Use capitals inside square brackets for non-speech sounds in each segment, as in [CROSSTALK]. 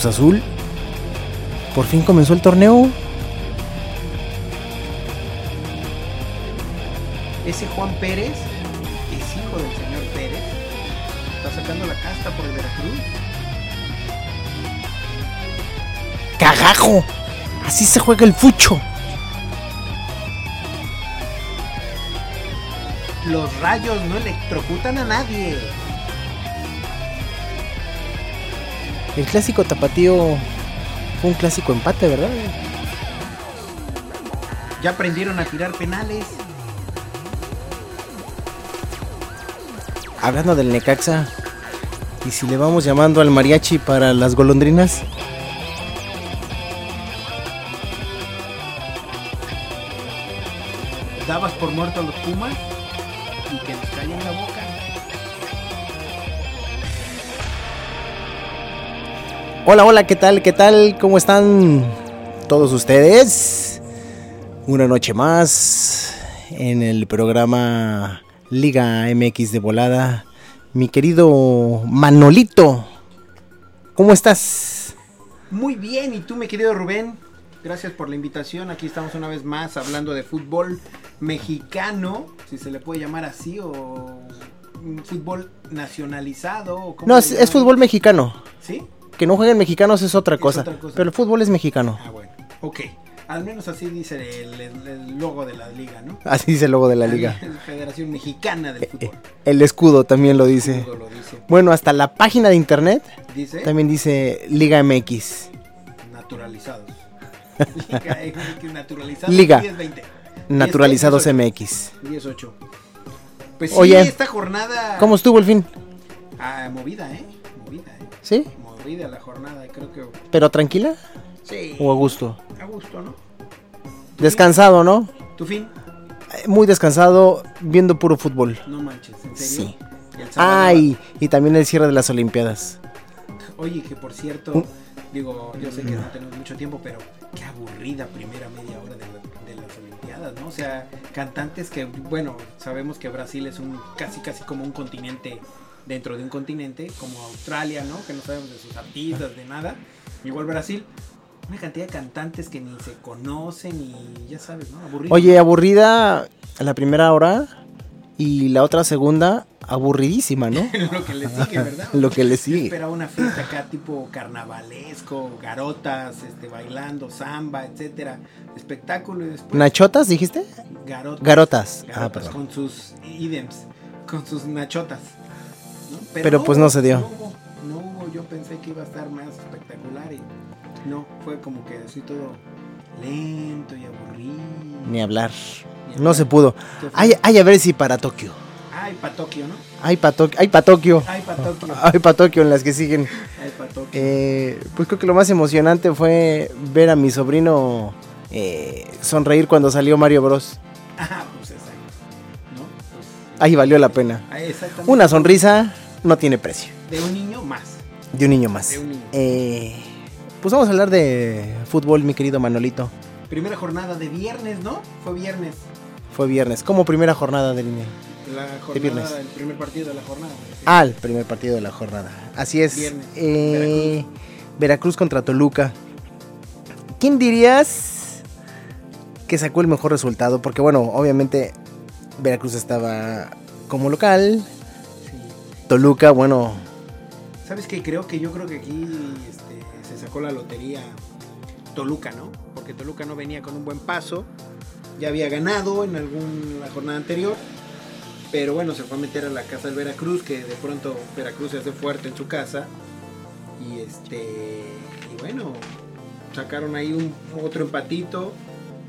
Cruz Azul. Por fin comenzó el torneo. Ese Juan Pérez es hijo del señor Pérez. Está sacando la casta por el Veracruz. ¡Cagajo! Así se juega el fucho. Los rayos no electrocutan a nadie. El clásico tapatío fue un clásico empate, ¿verdad? Ya aprendieron a tirar penales. Hablando del Necaxa, ¿y si le vamos llamando al mariachi para las golondrinas? Dabas por muerto a los Pumas Hola, hola, ¿qué tal? ¿Qué tal? ¿Cómo están todos ustedes? Una noche más en el programa Liga MX de volada. Mi querido Manolito, ¿cómo estás? Muy bien, y tú, mi querido Rubén, gracias por la invitación. Aquí estamos una vez más hablando de fútbol mexicano, si se le puede llamar así, o un fútbol nacionalizado. o cómo No, es, es fútbol mexicano. ¿Sí? Que no jueguen mexicanos es otra Es cosa. otra cosa. Pero el fútbol es mexicano. Ah, bueno. Ok. Al menos así dice el, el- el logo de la liga, ¿no? Así dice el logo de la liga. Federación Mexicana del Eh, Fútbol. El escudo también lo dice. Lo dice. Bueno, hasta la página de internet Dice también dice Liga MX. [LAUGHS] naturalizados. Liga MX naturalizados. Liga. 10-20. Naturalizados 10-8. MX. 18. Pues sí, Oye, esta jornada. ¿Cómo estuvo el fin? Ah, movida, ¿eh? Movida, ¿eh? ¿Sí? La jornada, creo que. ¿Pero tranquila Sí. o a gusto? A gusto, ¿no? ¿Tu Descansado, ¿no? ¿Tu fin? Eh, Muy descansado, viendo puro fútbol. No manches, ¿en serio? Sí. Ay, y también el cierre de las Olimpiadas. Oye, que por cierto, digo, yo sé que no tenemos mucho tiempo, pero qué aburrida primera media hora de, la- de las Olimpiadas, ¿no? O sea, cantantes que, bueno, sabemos que Brasil es un casi, casi como un continente dentro de un continente como Australia, ¿no? Que no sabemos de sus artistas, de nada. Igual Brasil, una cantidad de cantantes que ni se conocen y ya sabes, ¿no? Aburrido. Oye, aburrida la primera hora y la otra segunda aburridísima, ¿no? [LAUGHS] lo que le sigue, ¿verdad? [LAUGHS] Lo que le Yo sigue. esperaba una fiesta acá tipo carnavalesco, garotas, este, bailando, samba, etcétera. Espectáculo y después ¿Nachotas dijiste? garotas. Garotas. Ah, perdón. con sus ídems, con sus nachotas. ¿No? Pero, pues, no se dio. No hubo, no hubo, yo pensé que iba a estar más espectacular y no, fue como que así todo lento y aburrido. Ni hablar. Ni No hablar. se pudo. Ay, ay, a ver si para Tokio. Ay, pa' Tokio, ¿no? Ay, para Tokio. Ay, para Tokio. Ay, pa' Tokio. Ay, para Tokio en las que siguen. Ay, pa' Tokio. Eh, pues creo que lo más emocionante fue ver a mi sobrino eh, sonreír cuando salió Mario Bros. Ah, Ahí valió la pena. exactamente. Una sonrisa no tiene precio. De un niño más. De un niño más. De un niño. Eh, pues vamos a hablar de fútbol, mi querido Manolito. Primera jornada de viernes, ¿no? Fue viernes. Fue viernes. Como primera jornada del La De viernes. jornada, el primer partido de la jornada. sí. Ah, el primer partido de la jornada. Así es. Viernes. Eh, Veracruz. contra Toluca. ¿Quién dirías que sacó el mejor resultado? Porque bueno, obviamente Veracruz estaba como local. Toluca, bueno, ¿Sabes qué? Creo que yo creo que aquí este, se sacó la lotería Toluca, ¿no? Porque Toluca no venía con un buen paso. Ya había ganado en alguna jornada anterior. Pero bueno, se fue a meter a la casa del Veracruz, que de pronto Veracruz se hace fuerte en su casa. Y este. Y bueno, sacaron ahí un otro empatito.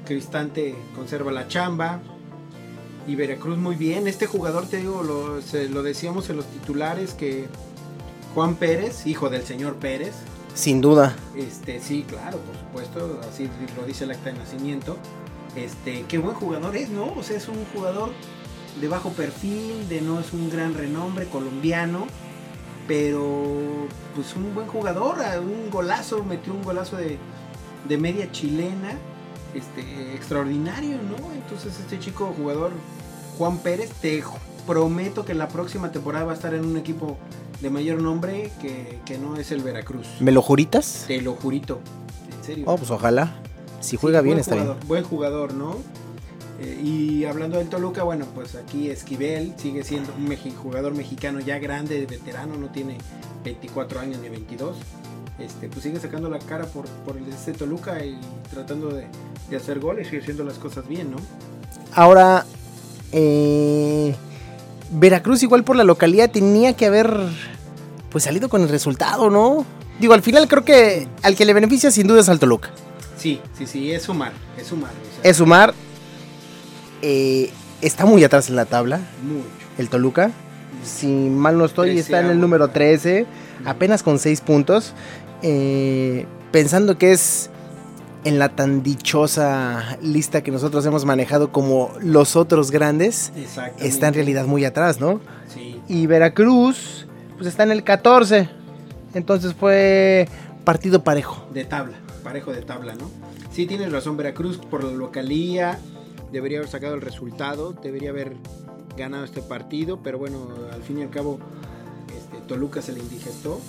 Cristante conserva la chamba. Y Veracruz muy bien. Este jugador, te digo, lo, se- lo decíamos en los titulares que Juan Pérez, hijo del señor Pérez, sin duda. este, sí, claro, por supuesto, así lo dice el acta de nacimiento. Este, qué buen jugador es, ¿no? O sea, es un jugador de bajo perfil, de no es un gran renombre colombiano, pero pues un buen jugador, un golazo, metió un golazo de, de media chilena, este, extraordinario, ¿no? Entonces este chico jugador, Juan Pérez, te prometo que la próxima temporada va a estar en un equipo de mayor nombre que, que no es el Veracruz. ¿Me lo juritas? Te lo jurito. En serio. Oh, pues ojalá. Si juega Sí, bien, está bien. jugador, Buen jugador, ¿no? Eh, y hablando del Toluca, bueno, pues aquí Esquivel sigue siendo un jugador mexicano ya grande, veterano, no tiene 24 años ni 22. Este, pues sigue sacando la cara por, por el este Toluca y tratando de, de hacer goles y haciendo las cosas bien, ¿no? Ahora, eh, Veracruz igual por la localidad tenía que haber pues salido con el resultado, ¿no? Digo, al final creo que al que le beneficia sin duda es al Toluca. Sí, sí, sí, es sumar, es sumar. o sea, Es sumar, eh, está muy atrás en la tabla, mucho. el Toluca. Si mal no estoy, está en el número 13, apenas con 6 puntos. Eh, pensando que es en la tan dichosa lista que nosotros hemos manejado como los otros grandes, está en realidad muy atrás, ¿no? Sí, Y Veracruz, pues está en el 14. Entonces fue partido parejo. de tabla, parejo de tabla, ¿no? Sí, tienes razón, Veracruz por la localía debería haber sacado el resultado, debería haber ganado este partido, pero bueno, al fin y al cabo este, Toluca se le indigestó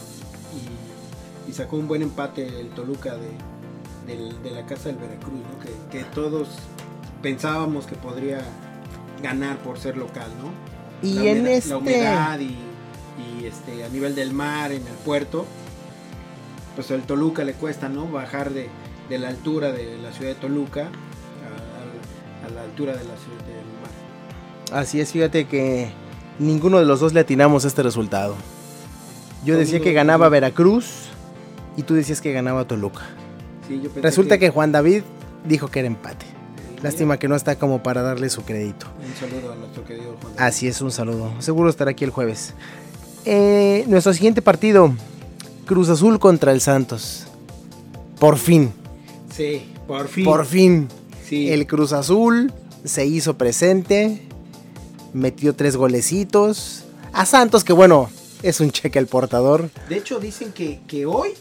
y, sacó un buen empate el Toluca de, de la casa del Veracruz, ¿no? que, que todos pensábamos que podría ganar por ser local, ¿no? Y la en humedad, este... la humedad y, y, este a nivel del mar en el puerto pues el Toluca le cuesta no bajar de, de la altura de la ciudad de Toluca a, a- a la altura de la ciudad del mar Así es, fíjate que ninguno de los dos le atinamos este resultado. Yo decía que ganaba Veracruz y tú decías que ganaba Toluca. Sí, yo pensé Resulta que Juan David dijo que era empate. Lástima que no está como para darle su crédito. un saludo a nuestro querido Juan Así es, un saludo. Seguro estará aquí el jueves. Eh, nuestro siguiente partido, Cruz Azul contra el Santos. Por fin, sí por fin por fin. sí El Cruz Azul se hizo presente, metió tres golecitos. A Santos, que bueno, es un cheque al portador. de hecho dicen que, que hoy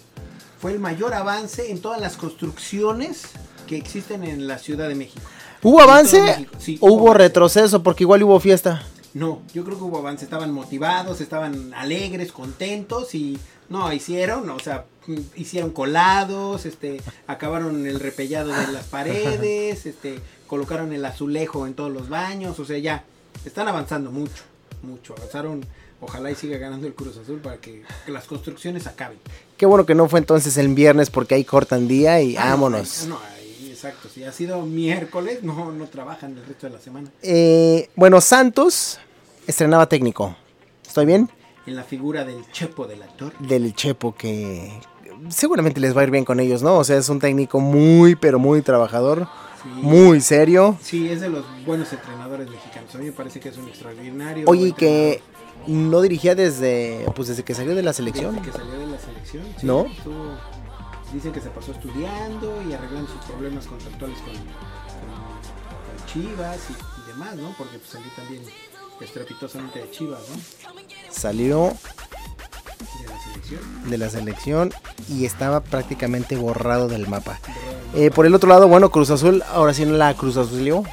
fue el mayor avance en todas las construcciones que existen en la Ciudad de México ¿Hubo avance sí, o hubo retroceso? Porque igual hubo fiesta. No, yo creo que hubo avance, estaban motivados, estaban alegres, contentos y no, hicieron, o sea, hicieron colados, este, acabaron el repellado de las paredes, [LAUGHS] este, colocaron el azulejo en todos los baños, o sea, ya, están avanzando mucho, mucho, avanzaron, ojalá y siga ganando el Cruz Azul para que, que las construcciones acaben. Qué bueno que no fue entonces el viernes porque ahí cortan día y Ah, no, vámonos. No, ahí, exacto, si ha sido miércoles, no, no trabajan el resto de la semana. Eh, bueno, Santos estrenaba técnico. ¿Estoy bien? En la figura del Chepo de la Torre. Del Chepo que seguramente les va a ir bien con ellos, ¿no? O sea, es un técnico muy, pero muy trabajador, Sí. muy serio. Sí, es de los buenos entrenadores mexicanos. A mí me parece que es un extraordinario. Oye, que no dirigía desde, pues desde que salió de la selección. Desde que salió de la selección. sí, ¿No? estuvo- dicen que se pasó estudiando y arreglando sus problemas contractuales con, con- con Chivas y, y demás, ¿no? Porque pues, salió también estrepitosamente de Chivas, ¿no? Salió De la selección. de la selección y estaba prácticamente borrado del mapa. Eh, por el otro lado, bueno, Cruz Azul, ahora sí no la Cruz Azul.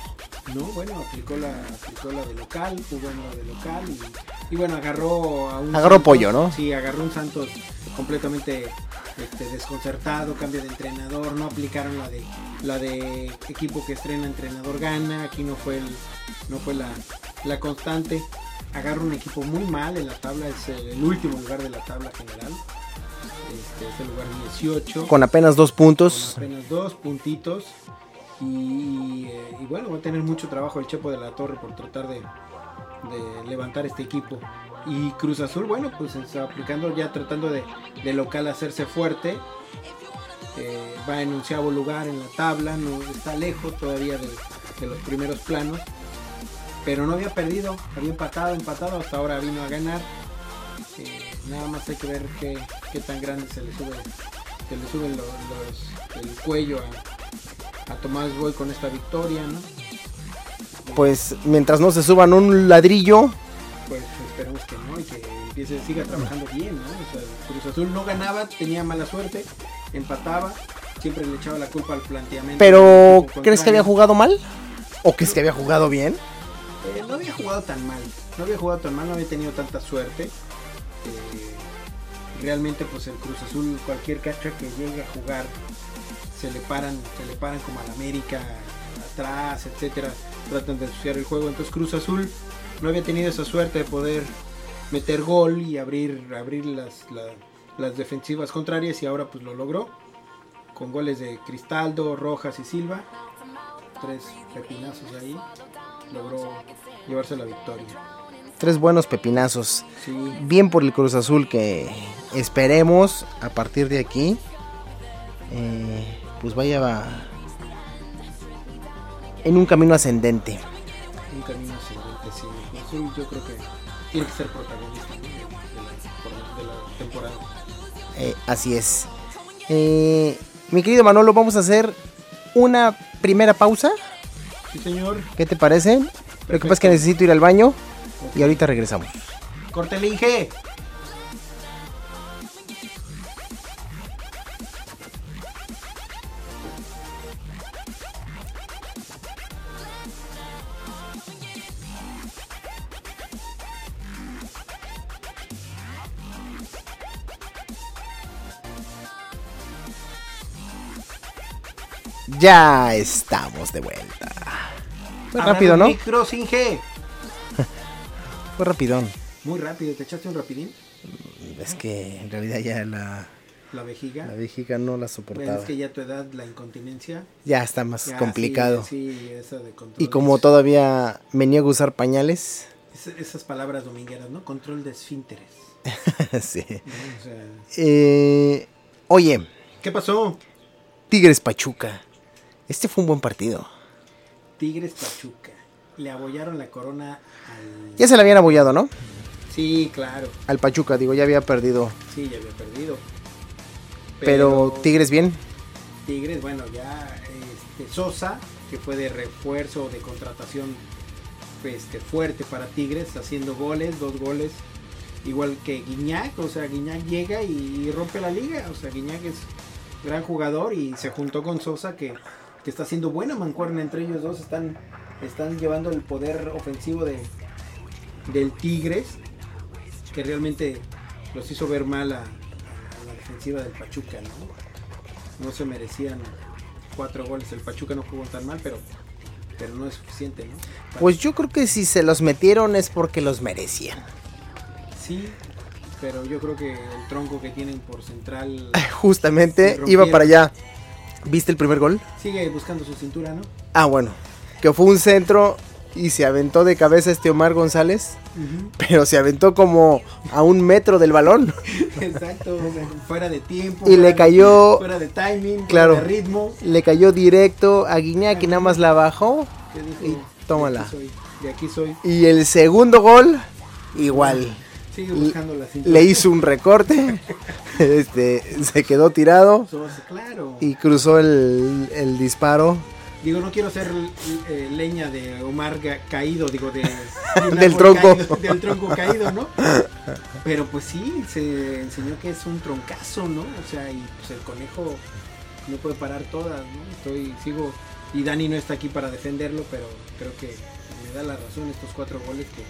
No, bueno, aplicó la, aplicó la de local, jugó en la de local y, y bueno, agarró a un Agarró Santos- pollo, ¿no? Sí, agarró un Santos completamente este, desconcertado, cambio de entrenador, no aplicaron la de la de equipo que estrena entrenador gana, aquí no fue el, no fue la, la constante. Agarra un equipo muy mal en la tabla, es el, el último lugar de la tabla general. Este, es el lugar 18 Con apenas dos puntos. con apenas dos puntitos. Y, eh, y bueno, va a tener mucho trabajo el Chepo de la Torre por tratar de, levantar este equipo. Y Cruz Azul, bueno, pues está aplicando ya tratando de, local hacerse fuerte. Eh, va en onceavo lugar en la tabla, no está lejos todavía de, los primeros planos. Pero no había perdido, había empatado, empatado, hasta ahora vino a ganar. Eh, nada más hay que ver qué, qué tan grande se le sube, se le suben los, los- el cuello a, a Tomás Boy con esta victoria, ¿no? Pues mientras no se suban un ladrillo, Pues esperemos que no y que empiece, siga trabajando bien, ¿no? O sea, Cruz Azul no ganaba, tenía mala suerte, empataba, siempre le echaba la culpa al planteamiento. pero ¿crees que había jugado mal? ¿O crees que había jugado bien? Eh, no había jugado tan mal, no había jugado tan mal, no había tenido tanta suerte. Eh, realmente pues el Cruz Azul, cualquier cancha que llegue a jugar, se le paran, se le paran como al América, atrás, etcétera, tratan de ensuciar el juego. Entonces Cruz Azul no había tenido esa suerte de poder meter gol y abrir, abrir las, la- las defensivas contrarias y ahora pues lo logró. Con goles de Cristaldo, Rojas y Silva. Tres pepinazos ahí. Logró llevarse la victoria. Tres buenos pepinazos. Sí, Bien por el Cruz Azul que esperemos a partir de aquí, eh, pues vaya va- en un camino ascendente. un camino ascendente, sí. Azul yo creo que tiene que ser protagonista de, la, de la temporada. Eh, así es. Eh, mi querido Manolo, vamos a hacer una primera pausa. Sí, señor. ¿Qué te parece? Lo que pasa es que necesito ir al baño y ahorita regresamos. Córtele, Inge. Ya estamos de vuelta. Fue rápido, ¿no? Micros, Inge. [LAUGHS] Fue rapidón. Muy rápido, ¿te echaste un rapidín? Es que en realidad ya la, La vejiga. la vejiga no la Bueno, soportaba. es que ya a tu edad la incontinencia. Ya está más ya, complicado. Sí, sí, esa de control. Y como todavía me niego a usar pañales, Es- esas palabras domingueras, ¿no? Control de esfínteres. [LAUGHS] sí. ¿no? O sea, Eh, oye, ¿Qué pasó? Tigres Pachuca. Este fue un buen partido. Tigres Pachuca. Le abollaron la corona al. Ya se la habían abollado, ¿no? Sí, claro. Al Pachuca, digo, ya había perdido. Sí, ya había perdido. Pero, Tigres bien. Tigres, bueno, ya este, Sosa, que fue de refuerzo, de contratación este, fuerte para Tigres, haciendo goles, dos goles, igual que Guiñac, o sea, Guiñac llega y rompe la liga, o sea, Guiñac es gran jugador y se juntó con Sosa que, que está haciendo buena mancuerna entre ellos dos, están, están llevando el poder ofensivo de, del Tigres, que realmente los hizo ver mal a, a la defensiva del Pachuca, ¿no? No se merecían cuatro goles. El Pachuca no jugó tan mal, pero, pero no es suficiente, ¿no? Para- Pues yo creo que si se los metieron es porque los merecían. Sí, pero yo creo que el tronco que tienen por central [LAUGHS] Justamente iba para allá. ¿Viste el primer gol? sigue buscando su cintura, ¿no? Ah, bueno. Que fue un centro y se aventó de cabeza este Omar González. Pero se aventó como a un metro del balón. [LAUGHS] Exacto, o sea, fuera de tiempo. Y le de- cayó, fuera de timing, Claro. fuera de ritmo. le cayó directo a Guiñac y nada más la bajó. que dijo, Y tómala. De aquí soy. de aquí soy. Y el segundo gol, igual. Sigue Le- buscando la cintura. Le hizo un recorte. [LAUGHS] Este, se quedó tirado Claro. y cruzó el, el disparo Digo, no quiero ser eh, leña de Omar caído, digo, de, [LAUGHS] Del tronco. caído, del tronco caído, ¿no? Pero pues sí, se enseñó que es un troncazo, ¿no? O sea, y pues el conejo no puede parar todas, ¿no? Estoy, sigo, y Dani no está aquí para defenderlo, pero creo que me da la razón estos cuatro goles que,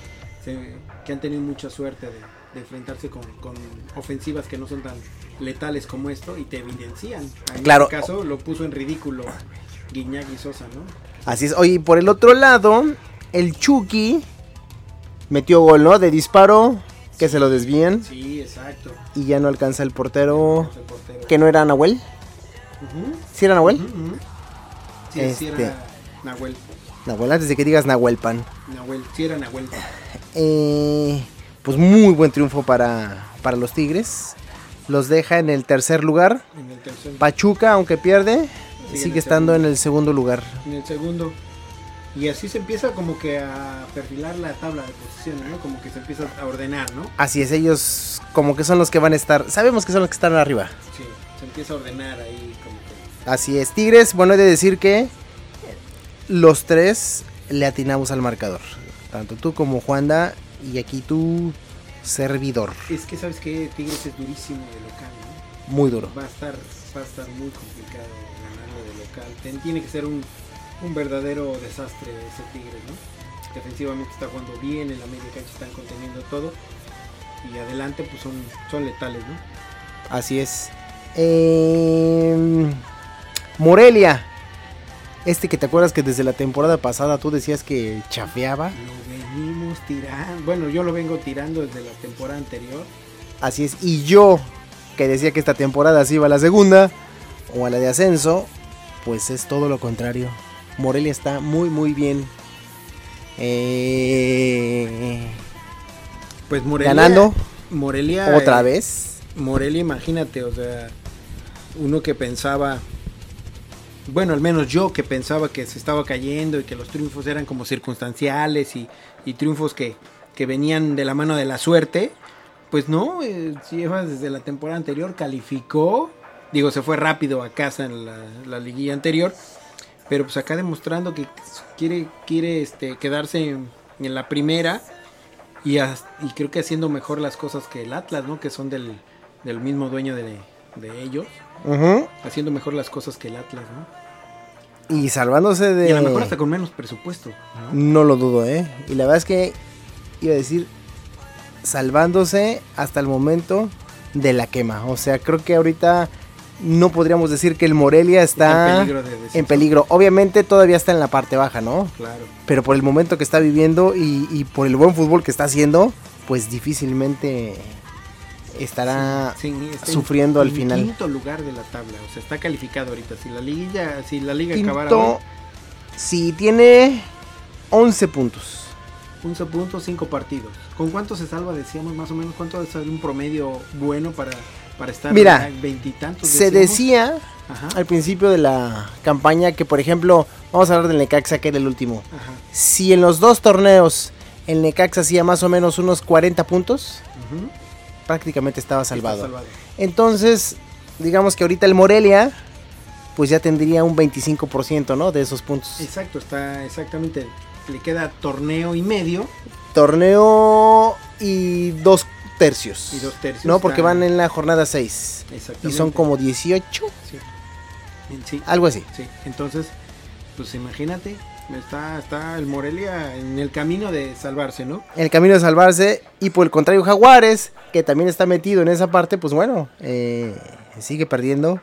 se- que han tenido mucha suerte de, de enfrentarse con, con ofensivas que no son tan letales como esto y te evidencian. En Claro. este caso lo puso en ridículo Guiñac y Sosa, ¿no? Así es. Oye, por el otro lado, el Chucky metió gol, ¿no? De disparo, que se lo desvían Sí, exacto. y ya no alcanza el portero. El portero. Que no era Nahuel. Ujú, ¿Sí era Nahuel? ujú. Sí, sí Este. era Nahuel. Nahuel, antes de que digas Nahuel Pan. Nahuel, sí era Nahuel. Eh, pues muy buen triunfo para, para los Tigres. Los deja en el tercer lugar. En el tercer. Pachuca, aunque pierde, Sigue estando segundo. en el segundo lugar. En el segundo. Y así se empieza como que a perfilar la tabla de posiciones, ¿no? Como que se empieza a ordenar, ¿no? Así es, ellos como que son los que van a estar. Sabemos que son los que están arriba. Sí, se empieza a ordenar ahí como que. Así es, Tigres, bueno, he de decir que los tres le atinamos al marcador. Tanto tú como Juanda y aquí tu servidor. Es que sabes que Tigres es durísimo de local, ¿no? Muy duro. Va a estar, va a estar muy complicado ganarlo de local. Tiene que ser un, un verdadero desastre ese Tigres, ¿no? Defensivamente está jugando bien, en la media cancha están conteniendo todo. Y adelante pues son, son letales, ¿no? Así es. Eh, Morelia. Este que te acuerdas que desde la temporada pasada tú decías que chafeaba. Lo venimos tirando. Bueno, yo lo vengo tirando desde la temporada anterior. Así es. Y yo, que decía que esta temporada se iba a la segunda o a la de ascenso, pues es todo lo contrario. Morelia está muy, muy bien. Eh, Pues Morelia. ganando Morelia. otra eh, vez. Morelia, imagínate, o sea, uno que pensaba, bueno, al menos yo que pensaba que se estaba cayendo y que los triunfos eran como circunstanciales y, y triunfos que, que venían de la mano de la suerte, pues no, eh, lleva desde la temporada anterior, calificó, digo, se fue rápido a casa en la, la liguilla anterior, pero pues acá demostrando que quiere, quiere este, quedarse en, en la primera y, creo que haciendo mejor las cosas que el Atlas, ¿no? Que son del, del mismo dueño de, de ellos, haciendo mejor las cosas que el Atlas, ¿no? Y salvándose de... Y a lo mejor hasta con menos presupuesto, ¿no? No lo dudo, ¿eh? Y la verdad es que iba a decir salvándose hasta el momento de la quema. O sea, creo que ahorita no podríamos decir que el Morelia está en peligro en peligro. Obviamente todavía está en la parte baja, ¿no? Claro. Pero por el momento que está viviendo y, y por el buen fútbol que está haciendo, pues difícilmente estará Sí, está en- sufriendo al en final. quinto lugar de la tabla, o sea, está calificado ahorita. Si la liga, si la liga acabara quinto. hoy, Sí, tiene 11 puntos. 11 puntos, 5 partidos. ¿Con cuánto se salva? Decíamos más o menos cuánto es un promedio bueno para, para estar Mira, veintitantos. Se decía Ajá, al principio de la campaña que, por ejemplo, vamos a hablar del Necaxa, que era el último. ajá. Si en los dos torneos el Necaxa hacía más o menos unos 40 puntos, ujú, prácticamente estaba salvado. Entonces, digamos que ahorita el Morelia, pues ya tendría un 25%, ¿no? De esos puntos. Exacto, está exactamente. Le queda torneo y medio Torneo y dos tercios. y dos tercios. No, porque van en la jornada 6. Y Exactamente. son como 18, Sí. Sí, algo así. sí. Entonces, pues imagínate, Está, está el Morelia en el camino de salvarse, ¿no? En el camino de salvarse. Y por el contrario, Jaguares, que también está metido en esa parte, pues bueno, eh, sigue perdiendo.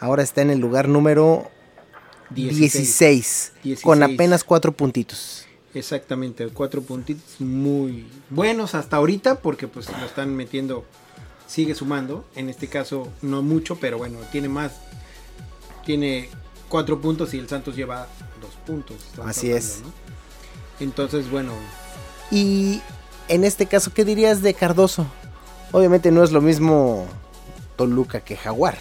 Ahora está en el lugar número 16, 16. con apenas cuatro puntitos. Exactamente, cuatro puntitos muy buenos hasta ahorita porque pues lo están metiendo, sigue sumando, en este caso no mucho, pero bueno, tiene más, tiene cuatro puntos y el Santos lleva puntos. Así es. ¿no? Entonces, bueno, Y en este caso, ¿qué dirías de Cardoso? Obviamente no es lo mismo Toluca que Jaguar.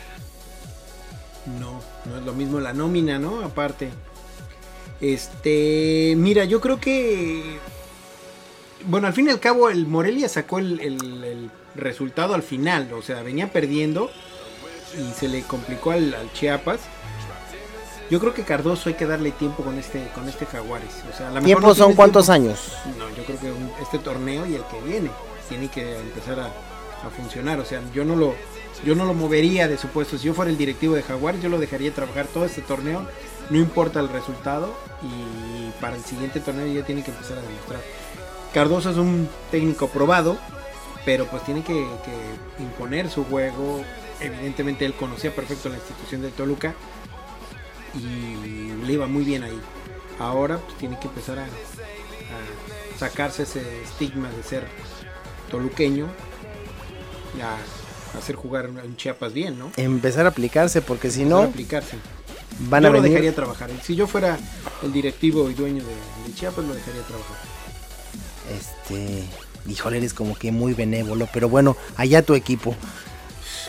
no, no es lo mismo la nómina, ¿no? Aparte. Este, mira, yo creo que, bueno, al fin y al cabo el Morelia sacó el, el- el resultado al final, o sea, venía perdiendo y se le complicó al, al Chiapas. Yo creo que Cardoso hay que darle tiempo con este con este Jaguares. O sea, a ¿Tiempo no son cuántos tiempo. años? No, yo creo que un- este torneo y el que viene tiene que empezar a, a funcionar. O sea, yo no lo yo no lo movería de su puesto. Si yo fuera el directivo de Jaguares, yo lo dejaría trabajar todo este torneo. No importa el resultado y para el siguiente torneo ya tiene que empezar a demostrar. Cardoso es un técnico probado, pero pues tiene que, que imponer su juego. Evidentemente él conocía perfecto la institución de Toluca y le iba muy bien ahí. Ahora pues, tiene que empezar a, a sacarse ese estigma de ser toluqueño y a hacer jugar en Chiapas bien, ¿no? Empezar a aplicarse, porque si no, aplicarse. van Yo a lo venir. dejaría trabajar. Si yo fuera el directivo y dueño de, de Chiapas, lo dejaría trabajar. Este, híjole, eres como que muy benévolo, pero bueno, allá tu equipo.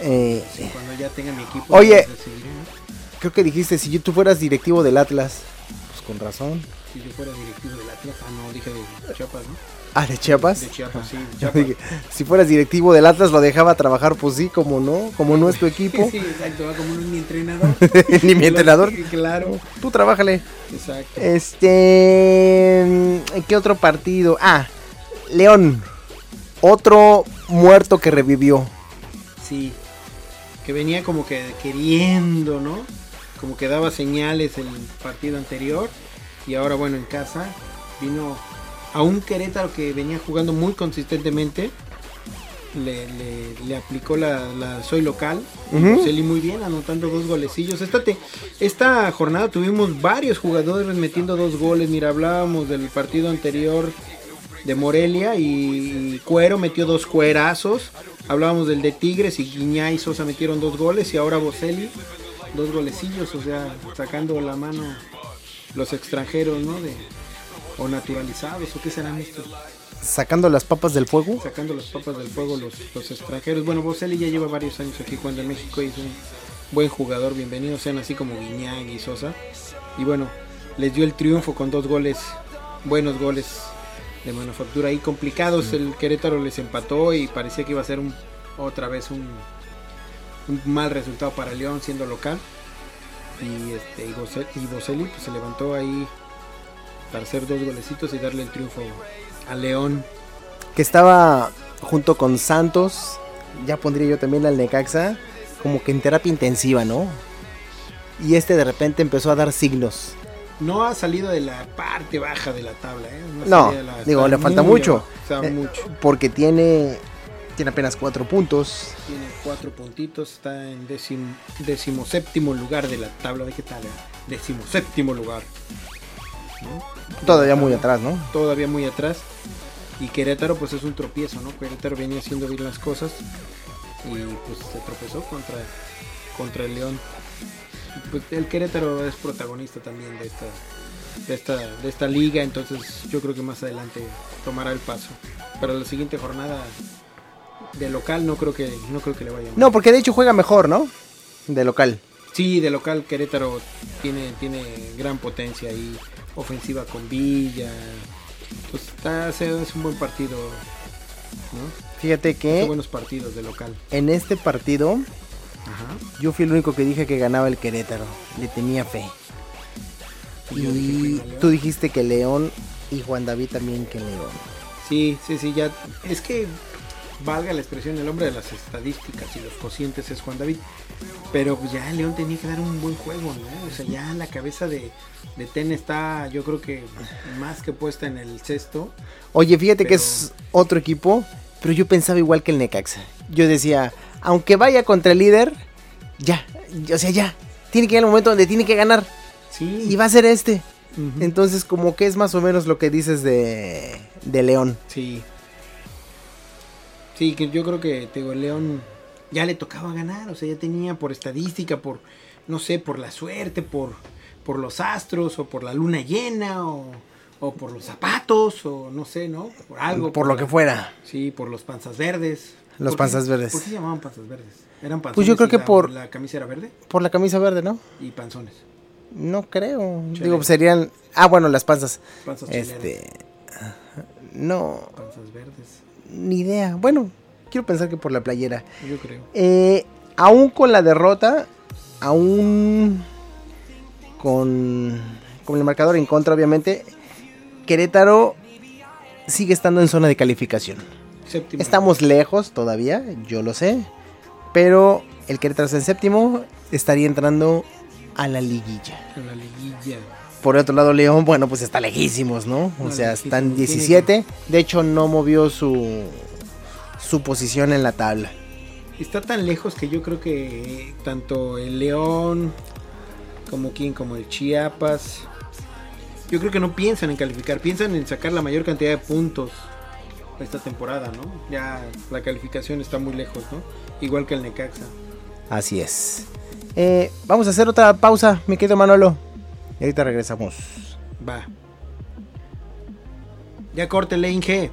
Eh, Sí, cuando ya tenga mi equipo, Oye. ¿No? creo que dijiste, si tú fueras directivo del Atlas, pues con razón. Si yo fuera directivo del Atlas, ah, no, dije de Chiapas, ¿no? Ah, de Chiapas. De Chiapas, sí, de [LAUGHS] Chiapas. dije, si fueras directivo del Atlas, lo dejaba trabajar, pues sí, como no, como no es tu [LAUGHS] equipo, Sí, exacto, va como un mi entrenador. [LAUGHS] ni mi entrenador. Claro, Tú trabájale. exacto. Este, ¿qué otro partido? Ah, León, otro muerto que revivió. Sí, que venía como que queriendo, ¿no? Como que daba señales el partido anterior y ahora bueno en casa vino a un Querétaro que venía jugando muy consistentemente. Le, le- le aplicó la, la soy local. Bocelli muy bien, anotando dos golecillos. Esta, te- esta jornada tuvimos varios jugadores metiendo dos goles. Mira, hablábamos del partido anterior de Morelia y, Cuero metió dos cuerazos. Hablábamos del de Tigres y Guiñá y Sosa metieron dos goles y ahora Bocelli dos golecillos, o sea, sacando la mano los extranjeros, ¿no? De, o naturalizados, o qué serán estos, Sacando las papas del fuego. sacando las papas del fuego los, los extranjeros. Bueno, Bocelli ya lleva varios años aquí cuando en México es un buen jugador, bienvenidos sean así como Guiñac y Sosa. Y bueno, les dio el triunfo con dos goles, buenos goles de manufactura ahí complicados. El Querétaro les empató y parecía que iba a ser un, otra vez un, un mal resultado para León siendo local. Y, este, y, Bocelli pues, se levantó ahí para hacer dos golecitos y darle el triunfo a León. que estaba junto con Santos, ya pondría yo también al Necaxa, como que en terapia intensiva, ¿no? Y este de repente empezó a dar signos. No ha salido de la parte baja de la tabla, ¿eh? No, digo, le falta mucho. abajo, está Eh, mucho. Porque tiene, tiene apenas cuatro puntos. Tiene cuatro puntitos, está en décimo, decimoséptimo lugar de la tabla. ¿De qué tal? eh? Decimoséptimo lugar. ¿no? Todavía muy atrás, ¿no? Todavía muy atrás. Y Querétaro pues es un tropiezo, ¿no? Querétaro venía haciendo bien las cosas y pues se tropezó contra, contra el León. Pues el Querétaro es protagonista también de esta, de esta, de esta liga, entonces yo creo que más adelante tomará el paso. Para la siguiente jornada de local no creo que no creo que le vaya mal. No, porque de hecho juega mejor, ¿no? De local. Sí, de local Querétaro tiene, tiene gran potencia ahí, ofensiva con Villa. Pues está, hace- es un buen partido, ¿no? Fíjate Hace que buenos partidos de local. en este partido Ajá. yo fui el único que dije que ganaba el Querétaro. Le tenía fe. Y Y tú dijiste que León y Juan David también que León. Sí, sí, sí, ya. Es que valga la expresión, el hombre de las estadísticas y los cocientes es Juan David. Pero pues ya León tenía que dar un buen juego, ¿no? O sea, ya la cabeza de, de Ten está, yo creo que más que puesta en el cesto. Oye, fíjate que es otro equipo, pero yo pensaba igual que el Necaxa. Yo decía, aunque vaya contra el líder, ya, o sea, ya, tiene que llegar el momento donde tiene que ganar. Sí. Y va a ser este. Entonces, como que es más o menos lo que dices de, de León. Sí. Sí, que yo creo que te digo, León ya le tocaba ganar, o sea, ya tenía por estadística, por, no sé, por la suerte, por, por los astros, o por la luna llena, o, o por los zapatos, o no sé, ¿no? Por algo. por lo la- que fuera. Sí, por los panzas verdes. Los ¿Por qué- panzas verdes. ¿Por qué se llamaban panzas verdes? Eran panzones Pues yo creo que la- por- La camisa era verde Por la camisa verde, ¿no? y panzones. No creo. Digo, serían. Ah, bueno, las panzas. Panzas Este. No, Panzas verdes, ni idea. Bueno, quiero pensar que por la playera. yo creo. Eh, aún con la derrota, aún con, con el marcador en contra, obviamente, Querétaro sigue estando en zona de calificación. Séptimo. Estamos lejos todavía, yo lo sé, pero el Querétaro es en séptimo, estaría entrando a la liguilla. En la liguilla. Por otro lado, León, bueno, pues está lejísimos, ¿no? O No, sea, están tiene 17. De hecho, no movió su, su posición en la tabla. Está tan lejos que yo creo que tanto el León como quien, como el Chiapas, yo creo que no piensan en calificar, piensan en sacar la mayor cantidad de puntos esta temporada, ¿no? Ya la calificación está muy lejos, ¿no? Igual que el Necaxa. Así es. Eh, vamos a hacer otra pausa, mi querido Manolo. Y ahorita regresamos. Va. Ya córtele, Inge.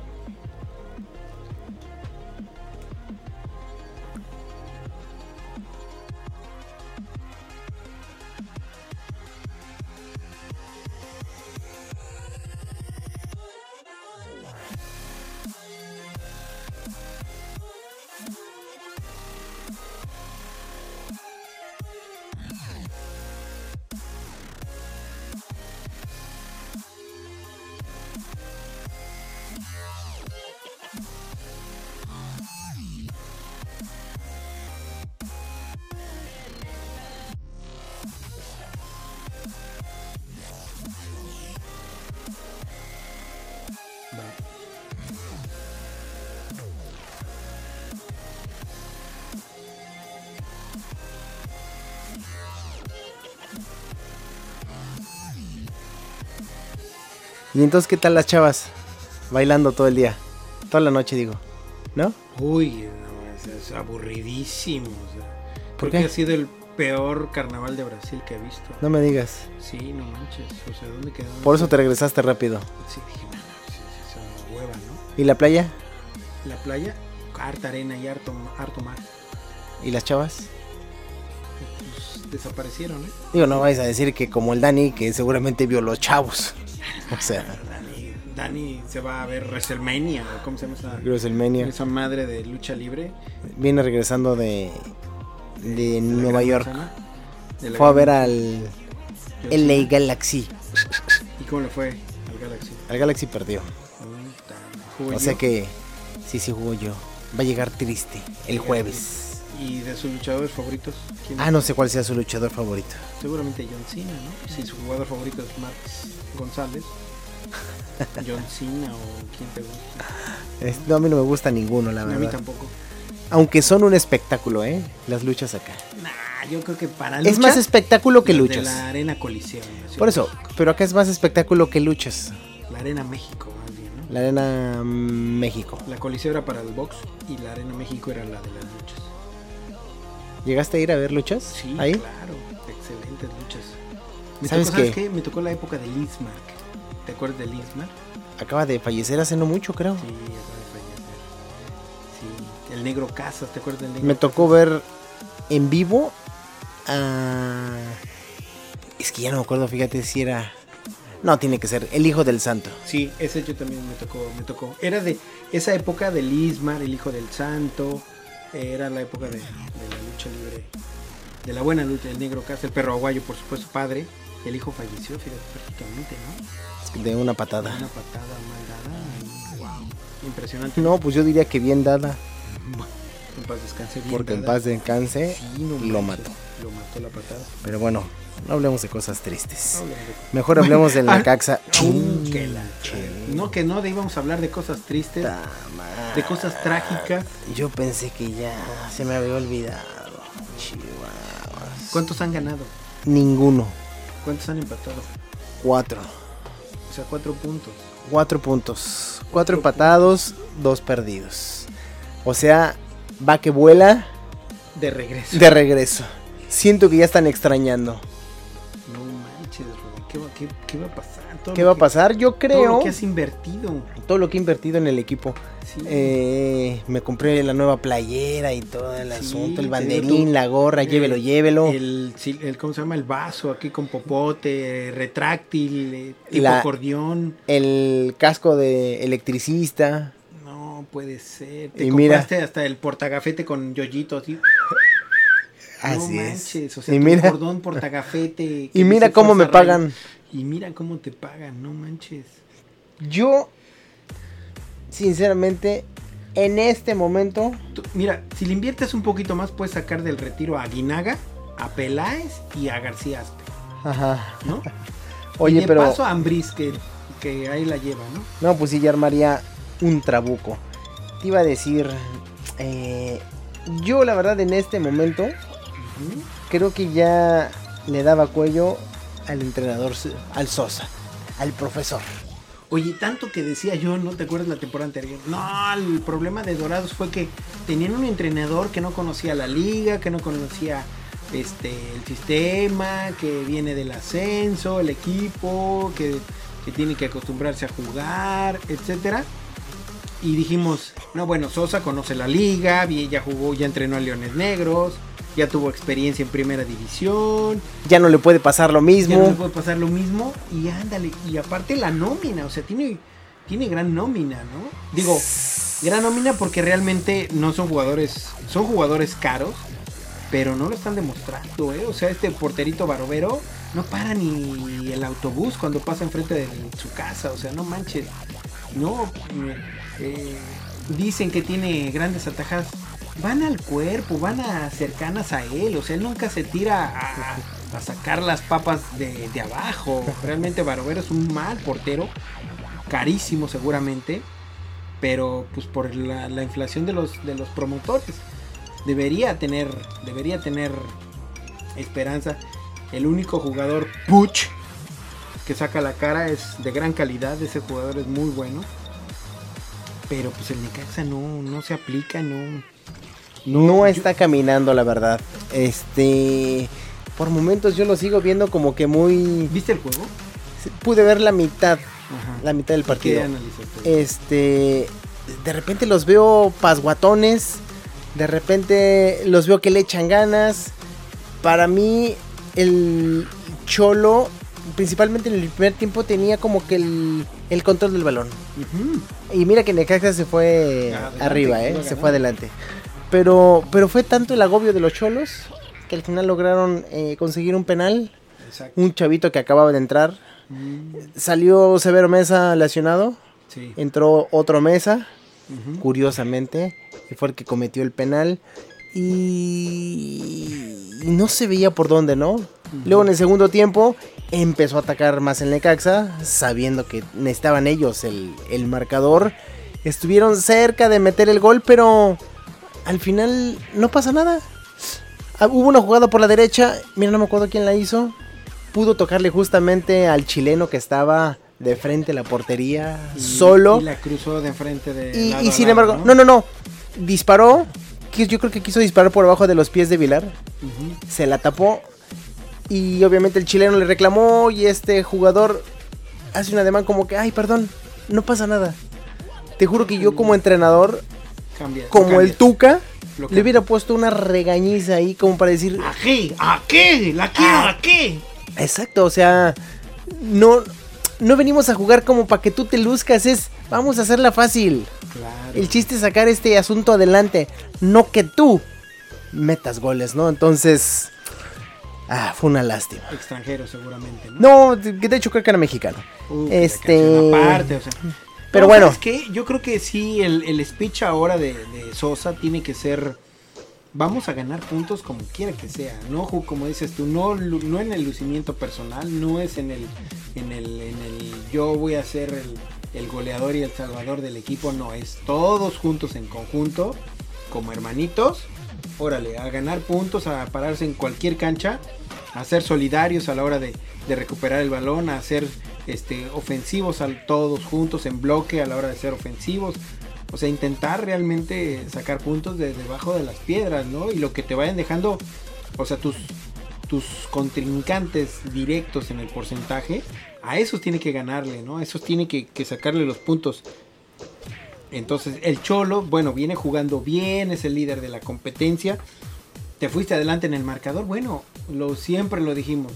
¿Y entonces qué tal las chavas? Bailando todo el día. Toda la noche, digo. ¿No? Uy, no, es, es aburridísimo. o sea, ¿Por creo qué? que ha sido el peor carnaval de Brasil que he visto. No me digas. Sí, no manches. O sea, ¿dónde quedó? Por eso te regresaste rápido. Sí, dije, no, no, esa hueva, ¿no? ¿Y la playa? La playa, harta arena y harto, harto mar. ¿Y las chavas? Pues desaparecieron, ¿eh? Digo, no vais a decir que como el Dani, que seguramente vio los chavos. [LAUGHS] O sea, Dani, Dani se va a ver WrestleMania, ¿cómo se llama esa, WrestleMania. esa madre de lucha libre? Viene regresando de, de Nueva York. manzana, de la Fue a ver al. LA Galaxy. ¿Y cómo le fue al Galaxy? Al Galaxy perdió. O sea yo. que sí, sí jugó yo. Va a llegar triste el jueves. ¿Y de sus luchadores favoritos? ¿quién Ah, no sé cuál sea su luchador favorito. Seguramente John Cena, ¿no? Si su jugador favorito es Max González. [LAUGHS] John Cena o quién te gusta. No, a mí no me gusta ninguno, la A mí verdad. tampoco. Aunque son un espectáculo, ¿eh? Las luchas acá. Nah, yo creo que para Es más espectáculo que luchas. De la Arena la Ciudad Por eso, pero acá es más espectáculo que luchas. La Arena México, más bien, ¿no? La Arena mm, México. La Coliseo era para el box y la Arena México era la de las luchas. ¿Llegaste a ir a ver luchas? Sí, Ahí. claro. Excelentes luchas. Me ¿Sabes tocó, ¿sabes qué? Me tocó la época de Lismark. ¿Te acuerdas de Lismark? Acaba de fallecer hace no mucho, creo. Sí, acaba de fallecer. Sí. El Negro Casas, ¿te acuerdas del Negro Me tocó ver en vivo a... Es que ya no me acuerdo, fíjate si era... No, tiene que ser El Hijo del Santo. Sí, ese yo también me tocó, me tocó. Era de esa época de Lismar, el hijo del santo. Era la época de, de la lucha libre. De la buena lucha, el negro casa, el perro aguayo, por supuesto, padre. El hijo falleció, fíjate, prácticamente, ¿no? De una patada. Una patada mal dada. wow, impresionante. No, pues yo diría que bien dada. En paz descanse bien. porque en paz descanse Sí, no lo mató. Lo mató la patada. Pero bueno, no hablemos de cosas tristes. De- Mejor hablemos del que la- No, que no, de íbamos a hablar de cosas tristes, de cosas trágicas. Yo pensé que ya se me había olvidado. Chihuahuas. ¿Cuántos han ganado? Ninguno. ¿Cuántos han empatado? Cuatro. O sea, cuatro puntos. Cuatro puntos. Cuatro empatados, dos perdidos. O sea, va que vuela De regreso. de regreso. Siento que ya están extrañando. No manches, Rubén. ¿Qué va, qué, qué va a pasar? Todo ¿Qué va a pasar? Yo Todo creo lo que has invertido. todo lo que he invertido en el equipo. Sí. Eh, me compré la nueva playera y todo el Sí, asunto, el banderín, la gorra, eh, llévelo, llévelo. El, ¿cómo se llama? El vaso aquí con popote, retráctil, eh, tipo La- acordeón. El casco de electricista. No puede ser. Te Y mira. compraste hasta el portagafete con yoyito así. Así no es. manches, o sea, Y mira- cordón portagafete. [LAUGHS] Y mira cómo me pagan. Y mira cómo te pagan, no manches. Yo, sinceramente, en este momento, Tú- mira, si le inviertes un poquito más, puedes sacar del retiro a Aguinaga, a Peláez y a García Aspe, ajá. ¿no? [LAUGHS] Oye, y de pero paso a Ambriz, que, que ahí la lleva, ¿no? no, pues sí ya armaría un trabuco. Te iba a decir, eh, yo la verdad en este momento creo que ya le daba cuello al entrenador, al Sosa, al profesor. Oye, tanto que decía yo, ¿no te acuerdas la temporada anterior? No, el problema de Dorados fue que tenían un entrenador que no conocía la liga, que no conocía este el sistema, que viene del ascenso, el equipo, que, que tiene que acostumbrarse a jugar, etcétera. Y dijimos, no, bueno, Sosa conoce la liga, ya jugó, ya entrenó a Leones Negros, ya tuvo experiencia en primera división, Ya no le puede pasar lo ya mismo. no le puede pasar lo mismo y ándale, y aparte la nómina, o sea, tiene, tiene gran nómina, ¿no? Digo, gran nómina porque realmente no son jugadores, son jugadores caros, pero no lo están demostrando, ¿eh? O sea, este porterito Barovero no para ni el autobús cuando pasa enfrente de su casa, o sea, no manches, no, eh, dicen que tiene grandes atajadas. Van al cuerpo, van a cercanas a él, o sea, él nunca se tira a, sacar las papas de, de abajo. Realmente Barovero es un mal portero, carísimo seguramente, pero pues por la, la inflación de los, de los promotores debería tener, debería tener esperanza. El único jugador Puch que saca la cara es de gran calidad, ese jugador es muy bueno. Pero pues el Necaxa no, no se aplica, no. No está caminando, la verdad. Este. Por momentos yo lo sigo viendo como que muy. ¿Viste el juego? Pude ver la mitad. Ajá. La mitad del ¿Qué partido. Este. De repente los veo pasguatones. De repente los veo que le echan ganas. Para mí, el Cholo, principalmente en el primer tiempo, tenía como que el, el control del balón. Y mira que Necaxa se fue arriba, ¿eh? Se fue adelante. Pero, pero fue tanto el agobio de los cholos que al final lograron eh, conseguir un penal. Exacto. Un chavito que acababa de entrar. Mm, Salió Severo Mesa lesionado. sí. Entró otro Mesa, curiosamente. Y fue el que cometió el penal. Y, y no se veía por dónde, ¿no? Luego en el segundo tiempo empezó a atacar más el Necaxa, sabiendo que necesitaban ellos el, el marcador. Estuvieron cerca de meter el gol, pero al final no pasa nada. Ah, Hubo una jugada por la derecha, mira, no me acuerdo quién la hizo. Pudo tocarle justamente al chileno que estaba de frente a la portería, Y- solo. Y la cruzó de enfrente de. Y, sin embargo, no, no, no. Disparó. Yo creo que quiso disparar por abajo de los pies de Vilar. Se la tapó. Y obviamente el chileno le reclamó. Y este jugador hace un ademán como que, ay, perdón, no pasa nada. Te juro que yo como entrenador, Cambia. como el Tuca, le hubiera puesto una regañiza ahí como para decir, ¿A qué? ¿A qué? ¿La quiero? Ah. ¿A qué? exacto, o sea, no, no venimos a jugar como para que tú te luzcas, es, vamos a hacerla fácil. Claro. El chiste es sacar este asunto adelante, no que tú metas goles, ¿no? Entonces, ah, fue una lástima. Extranjero, seguramente. ¿no? No, de hecho creo que era mexicano. Uh, este- Aparte, o sea. Pero bueno. Es que yo creo que sí, el, el speech ahora de, de Sosa tiene que ser vamos a ganar puntos como quiera que sea, no como dices tú, no, no en el lucimiento personal, no es en el, en el, en el yo voy a ser el, el goleador y el salvador del equipo, no, es todos juntos en conjunto, como hermanitos, órale, a ganar puntos, a pararse en cualquier cancha, a ser solidarios a la hora de, de recuperar el balón, a ser este, ofensivos a todos juntos en bloque a la hora de ser ofensivos, o sea, intentar realmente sacar puntos de debajo de las piedras, ¿no? Y lo que te vayan dejando, o sea, tus, tus contrincantes directos en el porcentaje, a esos tiene que ganarle, ¿no? A esos tiene que, que sacarle los puntos. Entonces, el Cholo, bueno, viene jugando bien, es el líder de la competencia. Te fuiste adelante en el marcador, bueno, lo siempre lo dijimos,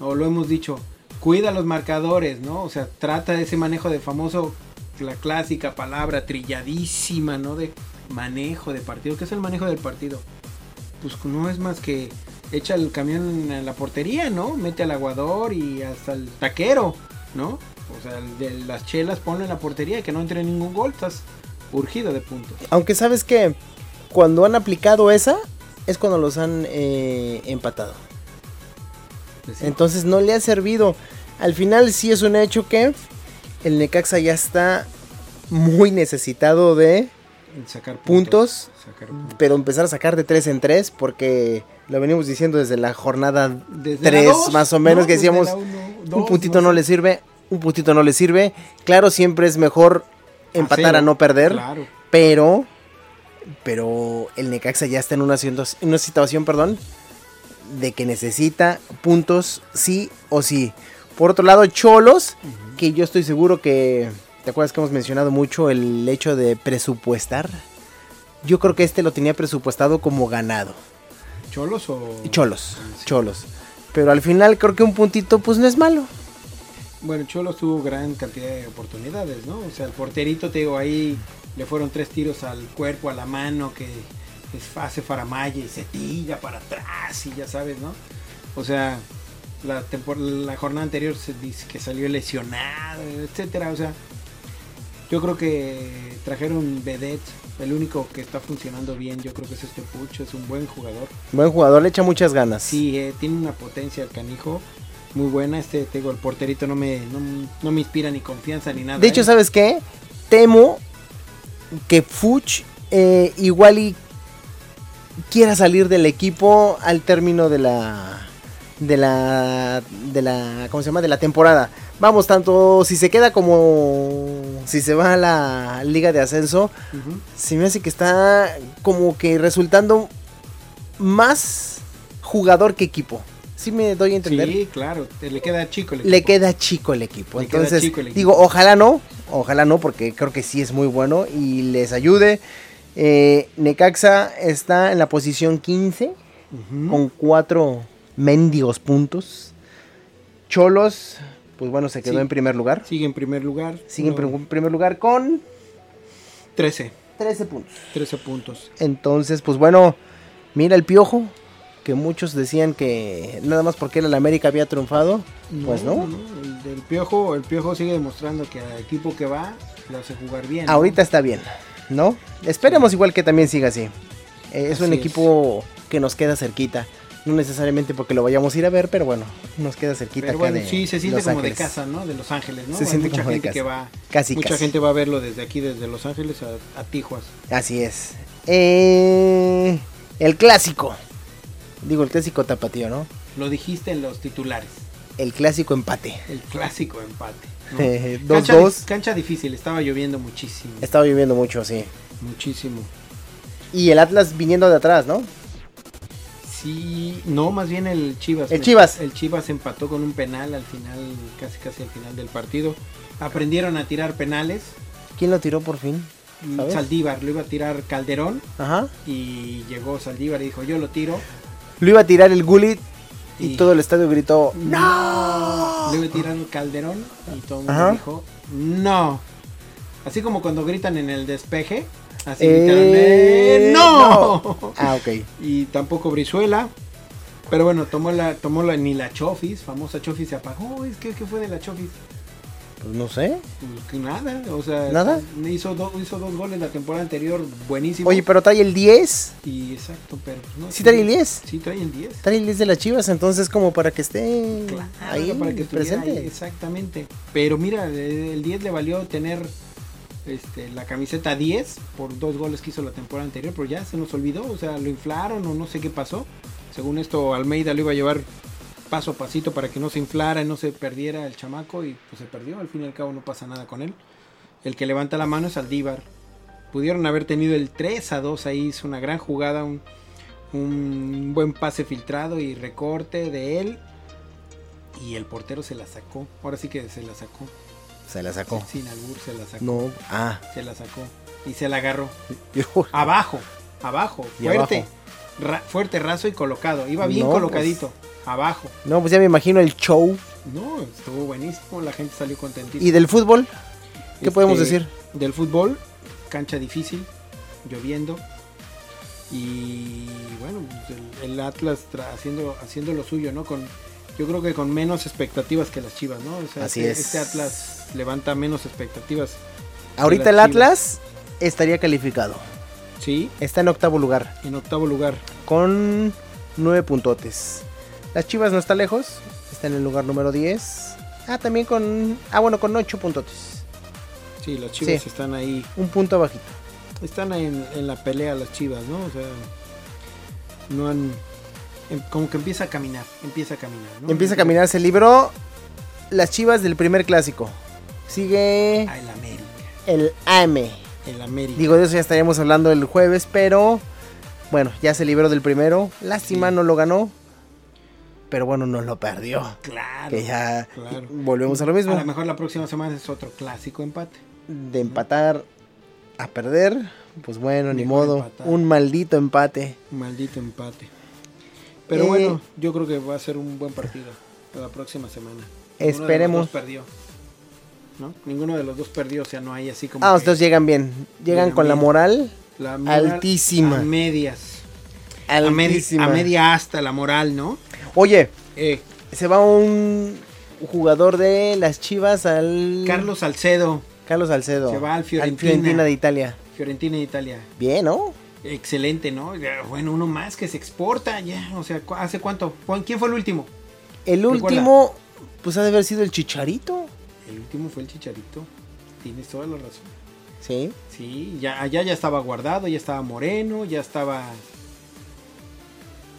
o lo hemos dicho, cuida los marcadores, ¿no? O sea, trata de ese manejo de famoso la clásica palabra trilladísima, ¿no? De manejo de partido. ¿Qué es el manejo del partido? Pues no es más que echa el camión en la portería, ¿no? Mete al aguador y hasta el taquero, ¿no? O sea, de las chelas ponle en la portería que no entre ningún gol, estás urgido de puntos. Aunque sabes que cuando han aplicado esa, es cuando los han eh, empatado. Entonces no le ha servido. Al final sí es un hecho que el Necaxa ya está muy necesitado de sacar puntos, pero empezar a sacar de 3 en 3 porque lo venimos diciendo desde la jornada 3 más o menos que decíamos un puntito no, le sirve, un puntito no le sirve. Claro, siempre es mejor empatar a, no perder, pero pero el Necaxa ya está en una, en una situación, perdón, de que necesita puntos sí o sí. Por otro lado, Cholos, que yo estoy seguro que, ¿te acuerdas que hemos mencionado mucho el hecho de presupuestar? Yo creo que este lo tenía presupuestado como ganado. ¿Cholos o...? Cholos, cholos. Pero al final creo que un puntito pues no es malo. Bueno, Cholos tuvo gran cantidad de oportunidades, ¿no? O sea, el porterito, te digo, ahí le fueron tres tiros al cuerpo, a la mano, que hace faramaya y se tira para atrás y ya sabes, ¿no? O sea, la, la jornada anterior se dice que salió lesionado, etcétera. O sea, yo creo que trajeron Vedet. El único que está funcionando bien, yo creo que es este Pucho, es un buen jugador. Buen jugador, le echa muchas ganas. Sí, eh, tiene una potencia el canijo muy buena. Este, te digo, el porterito no me, no, me inspira ni confianza ni nada. De hecho, ¿eh? ¿sabes qué? Temo que Fuch eh, igual y quiera salir del equipo al término de la de la de la ¿cómo se llama? de la temporada. Vamos, tanto si se queda como si se va a la liga de ascenso, se me hace que está como que resultando más jugador que equipo. ¿Sí me doy a entender? Sí, claro, le queda chico el equipo. Le queda chico el equipo. Entonces, digo, ojalá no, ojalá no, porque creo que sí es muy bueno y les ayude. Eh, Necaxa está en la posición 15 con cuatro mendigos puntos. Cholos, pues bueno, se quedó en primer lugar. Sigue en primer lugar. Sigue en primer lugar con 13. 13 puntos. 13 puntos. Entonces, pues bueno, mira el piojo, que muchos decían que nada más porque el América había triunfado, pues no. El, piojo, el piojo sigue demostrando que al equipo que va lo hace jugar bien. Ahorita está bien, ¿no? Esperemos igual que también siga así. Eh, es un equipo que nos queda cerquita. No necesariamente porque lo vayamos a ir a ver, pero bueno, nos queda cerquita pero bueno, sí, se siente como de casa, ¿no? De Los Ángeles, ¿no? Se siente mucha como gente de casa. que va, casi, mucha gente va a verlo desde aquí, desde Los Ángeles a, a Tijuas. Así es. Eh, el clásico. Digo, el clásico tapatío, ¿no? Lo dijiste en los titulares. El clásico empate. El clásico empate. Eh, ¿no? 2-2. cancha, cancha difícil, estaba lloviendo muchísimo. Estaba lloviendo mucho, sí. Muchísimo. Y el Atlas viniendo de atrás, ¿no? Sí, no, más bien el Chivas. El Chivas. El Chivas empató con un penal al final, casi casi al final del partido. Aprendieron a tirar penales. ¿Quién lo tiró por fin? ¿Sabes? Saldívar, lo iba a tirar Calderón Ajá. y llegó Saldívar y dijo, yo lo tiro. Lo iba a tirar el Gullit y, Y- todo el estadio gritó ¡No! Le iba a tirar Calderón y todo el mundo Ajá. dijo, no. Así como cuando gritan en el despeje. Así Eh, gritaron, "Eh, ¡No! [LAUGHS] Ah, ok. y tampoco Brizuela. Pero bueno, tomó la, tomó la, ni la Chofis, famosa Chofis se apagó. Es que, ¿qué fue de la Chofis? Pues no sé. Pues que nada, o sea, ¿Nada? Hizo, do- hizo dos goles la temporada anterior, buenísimo. Oye, pero trae el 10. Y exacto, pero pues, no. ¿Sí trae el 10? Sí, trae el 10. Trae el 10 de las chivas, entonces como para que esté Claro, ahí para que presente. ahí, exactamente. Pero mira, el 10 le valió tener este, la camiseta 10 por dos goles que hizo la temporada anterior, pero ya se nos olvidó, o sea, lo inflaron o no sé qué pasó. Según esto, Almeida lo iba a llevar paso a pasito para que no se inflara y no se perdiera el chamaco y pues se perdió, al fin y al cabo no pasa nada con él. El que levanta la mano es Aldívar. Pudieron haber tenido el 3 a 2 ahí, hizo una gran jugada, un, un buen pase filtrado y recorte de él y el portero se la sacó. Ahora sí que se la sacó. Se la sacó. Sin albur se la sacó. No, ah. Se la sacó. Y se la agarró. [LAUGHS] Abajo. Abajo. Fuerte. Ra- fuerte, raso y colocado. Iba bien No, colocadito. Abajo. No, pues ya me imagino el show. No, estuvo buenísimo. La gente salió contentísima. ¿Y del fútbol? ¿Qué Este, podemos decir? Del fútbol. Cancha difícil. Lloviendo. Y bueno, pues, el, el Atlas haciendo, haciendo lo suyo, ¿no? Con, yo creo que con menos expectativas que las Chivas, ¿no? O sea, Así este, es. este Atlas levanta menos expectativas. Ahorita el Chivas. Atlas estaría calificado. Sí, Está en octavo lugar. en octavo lugar. Con nueve puntotes. Las Chivas no está lejos. Está en el lugar número 10. Ah, también con... Ah, bueno, con ocho puntotes. Sí, las Chivas Sí. están ahí. Un punto bajito. Están en, en la pelea las Chivas, ¿no? O sea, no han... em- Como que empieza a caminar, empieza a caminar, ¿no? Empieza a caminar. Se libró las Chivas del primer clásico. Sigue Ah, el América, el AME. el América. Digo, de eso ya estaríamos hablando el jueves, pero bueno, ya se libró del primero. Lástima, Sí. no lo ganó. Pero bueno, no lo perdió. claro. Que ya claro. volvemos a lo A mismo. lo mejor la próxima semana es otro clásico empate. De empatar a perder, pues bueno, ni modo. empatar. Un maldito empate. Maldito empate. Pero Eh. bueno, yo creo que va a ser un buen partido la próxima semana. Ninguno de los Esperemos. dos perdió. ¿No? Ninguno de los dos perdió, o sea, no hay así como. Ah, ustedes llegan bien. Llegan con la moral la moral altísima. A medias. A, medi- altísima. a media hasta la moral, ¿no? Oye, Eh, se va un jugador de las Chivas al Carlos Salcedo, Carlos Salcedo. Se va al Fiorentina. Fiorentina de Italia. Fiorentina de Italia. Bien, ¿no? Excelente, ¿no? Bueno, uno más que se exporta ya. O sea, ¿cu- ¿hace cuánto? ¿Cu- ¿Quién fue el último? El Recuerda. último, pues ha de haber sido el Chicharito. El último fue el Chicharito. Tienes toda la razón. Sí. Sí, ya, allá ya estaba guardado, ya estaba Moreno, ya estaba.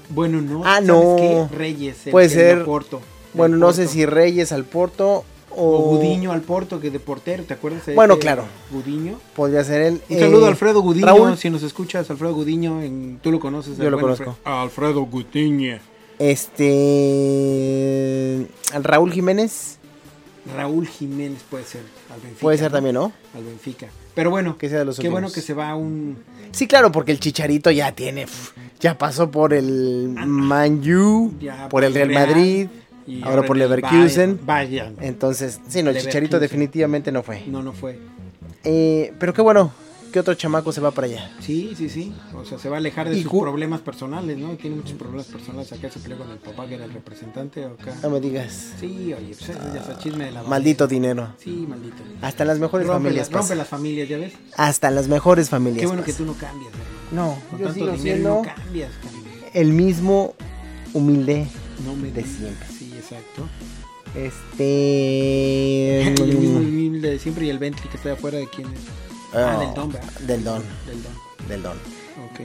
Bueno, no. Ah, ¿sabes no. qué? Reyes. el- Puede el ser. Porto, Bueno, no sé si Reyes al Porto o, O Gudiño al Porto, que de portero, ¿te acuerdas? de Bueno, claro. Gudiño. Podría ser él. Un saludo Eh, a Alfredo Gudiño, Raúl. si nos escuchas, Alfredo Gudiño, en- tú lo conoces. Yo lo conozco. Alfredo, Gudiño. Este. Raúl Jiménez. Raúl Jiménez puede ser, al Benfica. Puede ser también, ¿no? Al Benfica. Pero bueno, Que sea de los qué bueno que se va un... Sí, claro, porque el Chicharito ya tiene. pf, Ya pasó por el Man U, ya por el Real Madrid. y ahora por Leverkusen. Bayern. Bayern. Entonces, sí, no, el Chicharito definitivamente no fue. No, no fue. Eh, pero qué bueno, que otro chamaco se va para allá. Sí, sí, sí. O sea, se va a alejar de sus problemas personales, ¿no? Tiene muchos problemas personales. Acá se peleó con el papá que era el representante. Acá. No me digas. Sí, oye, pues ya está chisme de la Maldito dinero. Sí, maldito. Hasta en las mejores Rompe, familias. rompe las familias, ¿ya ves? Hasta las mejores familias. Qué bueno que tú no cambias, hermano. No, Con yo tanto sigo dinero siendo no cambias, cabrón. el mismo humilde. No me de siempre. Sí, exacto. Este. el mismo humilde de siempre y el Bentley que está afuera de quién es. Ah, Oh, del Don, ¿verdad? Del don, Del Don. del don. Ok.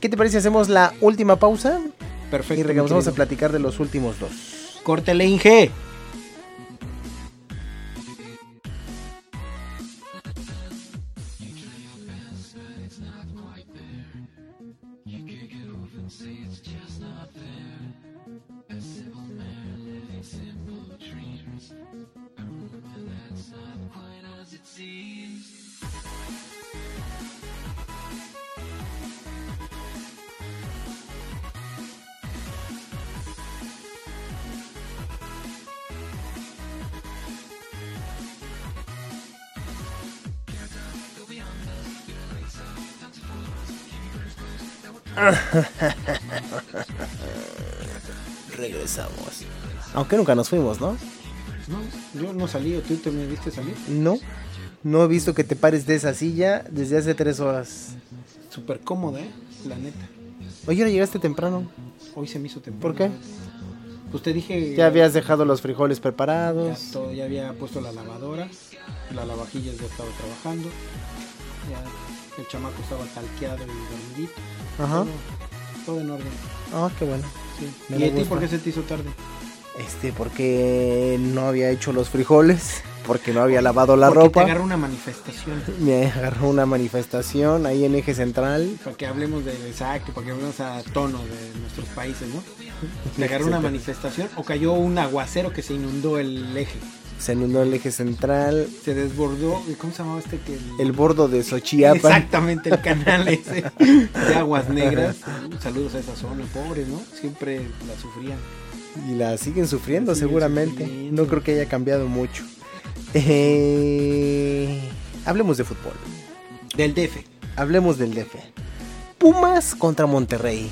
¿Qué te parece si hacemos la última pausa Perfecto. y regresamos a platicar de los últimos dos? Córtele, Inge. Regresamos. Aunque nunca nos fuimos, ¿no? No, yo no salí, ¿o tú te me viste salir? No, no he visto que te pares de esa silla desde hace tres horas. Súper cómoda, ¿eh? La neta. Oye, ahora llegaste temprano. Hoy se me hizo temprano. ¿Por qué? Pues te dije... Ya habías dejado los frijoles Ya, preparados. todo, ya había puesto la lavadora, la lavavajillas ya estaba trabajando, ya el chamaco estaba talqueado y dormidito. Ajá. Todo, todo en orden. Ah, qué bueno. Sí. Me ¿Y a ti por qué se te hizo tarde? Este, porque no había hecho los frijoles, porque no había lavado la Porque ropa. te agarró una manifestación. [LAUGHS] Me agarró una manifestación ahí en eje central. Para que hablemos de exacto, para que hablemos a tono de nuestros países, ¿no? [LAUGHS] Te agarró una manifestación o cayó un aguacero que se inundó el eje. Se inundó el eje central, Se desbordó, ¿cómo se llamaba este que el bordo de Xochiapan. Exactamente, el canal ese de aguas [LAUGHS] negras. Saludos a esa zona, pobres, ¿no? Siempre la sufrían. Y la siguen sufriendo La siguen seguramente. sufriendo. No creo que haya cambiado mucho. Eh, hablemos de fútbol. Del DF. Hablemos del DF. Pumas contra Monterrey.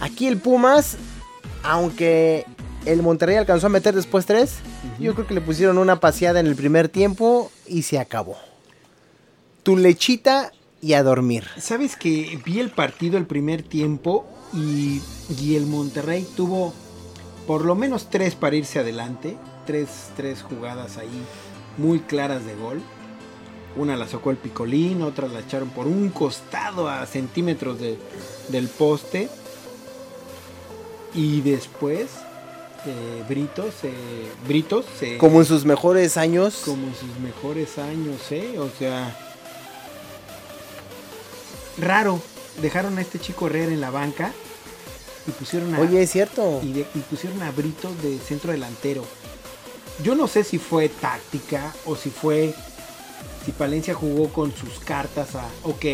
Aquí el Pumas, aunque el Monterrey alcanzó a meter después tres, yo creo que le pusieron una paseada en el primer tiempo y se acabó. Tu lechita y a dormir. Sabes que vi el partido el primer tiempo y, y el Monterrey tuvo por lo menos tres para irse adelante. Tres, tres jugadas ahí muy claras de gol. Una la sacó el Picolín, otra la echaron por un costado a centímetros de- del poste. Y después eh, Britos, eh, Britos se, Como en sus mejores años. como en sus mejores años, ¿eh? O sea, raro. Dejaron a este chico Herrera en la banca y pusieron a, Oye, es cierto. y, de- y pusieron a Britos de centro delantero. Yo no sé si fue táctica o si fue si Palencia jugó con sus cartas a, ok,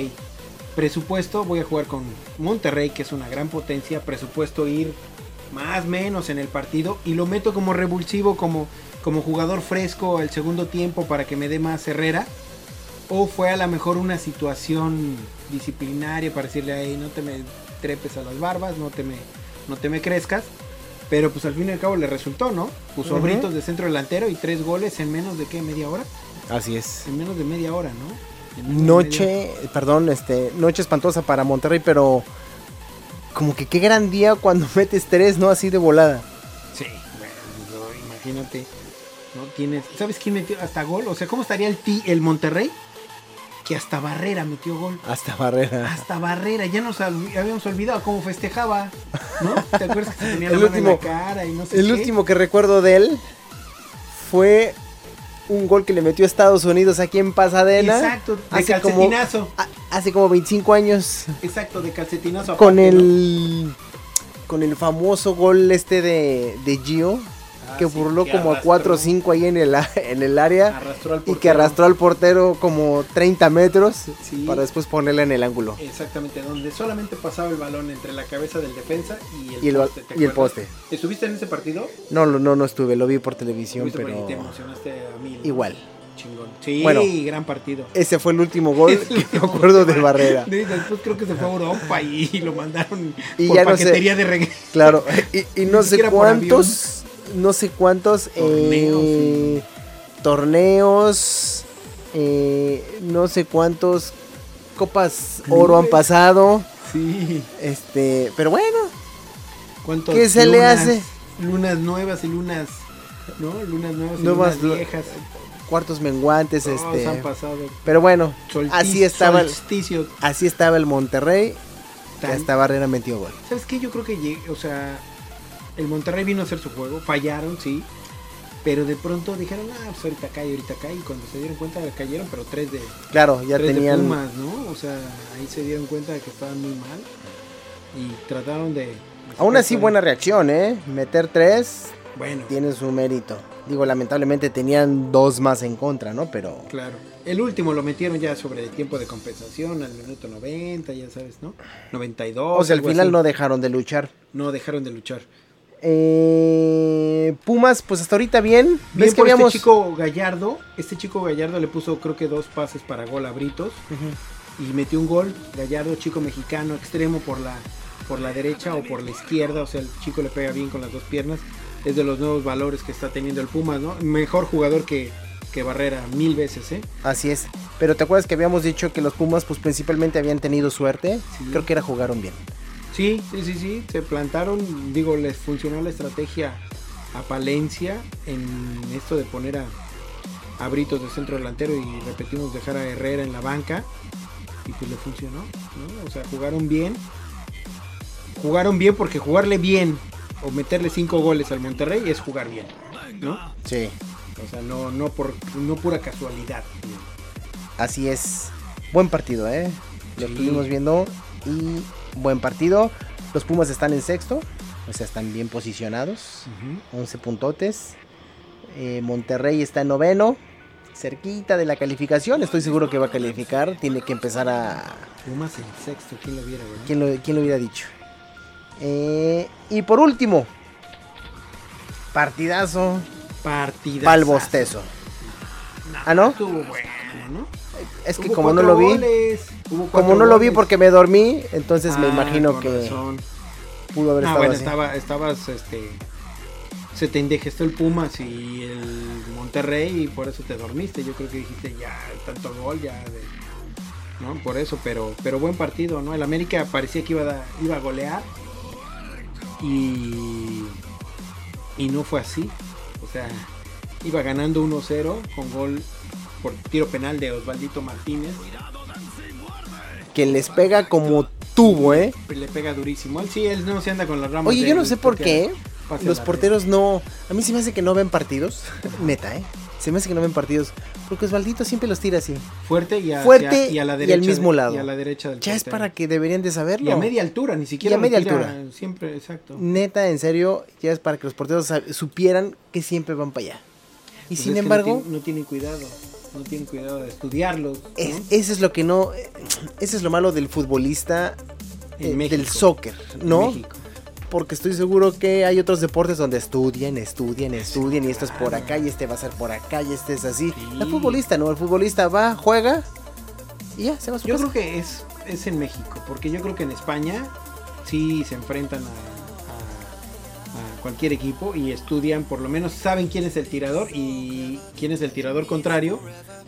presupuesto, voy a jugar con Monterrey, que es una gran potencia, presupuesto ir más menos en el partido y lo meto como revulsivo, como, como jugador fresco el segundo tiempo para que me dé más Herrera. O fue a lo mejor una situación disciplinaria para decirle ahí no te me trepes a las barbas, no te me, no te me crezcas. Pero pues al fin y al cabo le resultó, ¿no? Puso. Britos de centro delantero y tres goles en menos de qué, media hora. Así es. En menos de media hora, ¿no? Media Noche, perdón, este, noche espantosa para Monterrey, pero como que qué gran día cuando [LAUGHS] metes tres, ¿no? Así de volada. Sí, bueno, no, imagínate. No tienes. ¿Sabes quién metió hasta gol? O sea, ¿cómo estaría el ti, el Monterrey? Que hasta Barrera metió gol. Hasta Barrera. Hasta Barrera, ya nos habíamos olvidado cómo festejaba, ¿no? ¿Te acuerdas que se tenía [LAUGHS] El la mano en la cara y no sé El qué? último que recuerdo de él fue un gol que le metió a Estados Unidos aquí en Pasadena. Exacto, de hace como- hace como 25 años. Exacto, de calcetinazo. Con aparte, ¿no? el. Con el famoso gol este de, de Gio. Ah, que sí, burló que como a arrastró- 4 o 5 ahí en el, en el área. Y que arrastró al portero como 30 metros. Sí. Para después ponerla en el ángulo. Exactamente, donde solamente pasaba el balón entre la cabeza del defensa y el Y el, poste. ¿te y el acuerdas? poste. ¿Estuviste en ese partido? No, no, no, estuve, lo vi por televisión, por pero te emocionaste a mí. igual. Chingón. Sí, Bueno. gran partido. Ese fue el último gol [LAUGHS] que me acuerdo de Barrera. De- Después creo que se fue a Europa y [LAUGHS] lo mandaron Y por ya no sé. paquetería de regreso. Claro, y, y no sé cuántos, no sé cuántos Torneos, eh, torneos, eh, no sé cuántos copas oro han pasado, Sí. este, pero bueno, ¿Cuántos ¿Qué se le lunas- hace? Lunas nuevas y lunas, ¿no? Lunas nuevas y Nuevas lunas lu- viejas. Cuartos menguantes, Todos este, han pasado. pero bueno, así estaba, solsticio así estaba el Monterrey, que tan- hasta Barrera metió gol. ¿Sabes qué? Yo creo que o sea, el Monterrey vino a hacer su juego, fallaron, sí, pero de pronto dijeron, ah, pues ahorita cae, ahorita cae, y cuando se dieron cuenta cayeron, pero tres de, Claro, ya tres de tenían, Pumas, ¿no? O sea, ahí se dieron cuenta de que estaban muy mal y trataron de... aún así buena reacción, eh, meter tres Bueno, tiene su mérito. Digo, lamentablemente tenían dos más en contra, ¿no? Pero claro. El último lo metieron ya sobre el tiempo de compensación, al minuto 90, ya sabes, ¿no? 92. o sea, al final así. no dejaron de luchar. No dejaron de luchar. Eh, Pumas, pues hasta ahorita bien. Bien ¿Ves que habíamos este chico Gallardo. Este chico Gallardo le puso creo que dos pases para gol a Britos. Y metió un gol. Gallardo, chico mexicano, extremo por la, por la derecha o por la izquierda. O sea, el chico le pega bien con las dos piernas. Es de los nuevos valores que está teniendo el Pumas, ¿no? Mejor jugador que, que Barrera, mil veces, ¿eh? Así es. Pero te acuerdas que habíamos dicho que los Pumas pues principalmente habían tenido suerte. Sí. Creo que era jugaron bien. Sí, sí, sí, sí, se plantaron, digo, les funcionó la estrategia a Palencia en esto de poner a, a Britos de centro delantero y repetimos dejar a Herrera en la banca y pues le funcionó, ¿no? O sea, jugaron bien. Jugaron bien porque jugarle bien o meterle cinco goles al Monterrey es jugar bien, ¿no? Sí. O sea, no, no por no pura casualidad. Así es. Buen partido, ¿eh? Lo Sí. estuvimos viendo y buen partido. Los Pumas están en sexto, o sea, están bien posicionados. 11 puntotes. Eh, Monterrey está en noveno, cerquita de la calificación. Estoy seguro que va a calificar. Tiene que empezar a... Pumas en sexto, ¿quién lo güey? ¿Quién lo, quién lo hubiera dicho? Eh, y por último, partidazo Partida. pa'l bostezo. Ah, ¿no? Estuvo bueno, ¿no? Es que Hubo como no lo vi, goles, como no lo vi porque me dormí, entonces me Ah, imagino que razón. pudo haber Ah, estado bueno, así. estaba, estabas, este, se te indegestó el Pumas y el Monterrey y por eso te dormiste. Yo creo que dijiste ya tanto gol ya, de- no, por eso, pero, pero buen partido, ¿no? El América parecía que iba a, iba a golear y y no fue así. O sea, iba ganando 1-0 con gol por tiro penal de Osvaldito Martínez. Que les pega como tubo, ¿eh? Le pega durísimo. Él sí, él no se anda con las ramas. Oye, yo no sé por qué pase los porteros no... A mí se me hace que no ven partidos. Neta, ¿eh? [LAUGHS] Se me hace que no ven partidos. Porque Osvaldito siempre los tira así. Fuerte y, hacia- Fuerte y a la y al derecha. mismo de- lado. Y a la derecha del Ya es para que deberían de saberlo. Y a media altura, ni siquiera. Y a media altura. Siempre, exacto. Neta, en serio, ya es para que los porteros supieran que siempre van para allá. Y Pues sin embargo, No, tienen- no tienen cuidado. No tienen cuidado de estudiarlos. ¿no? es- eso es lo que no... Eso es lo malo del futbolista, En eh, del soccer, En ¿no? México. Porque estoy seguro que hay otros deportes donde estudian, estudian, estudian y esto es por acá y este va a ser por acá y este es así. Sí. El futbolista, ¿no? El futbolista va, juega y ya, se va a su Yo casa. creo que es, es en México, porque yo creo que en España sí se enfrentan a, a- a cualquier equipo y estudian, por lo menos saben quién es el tirador y quién es el tirador contrario.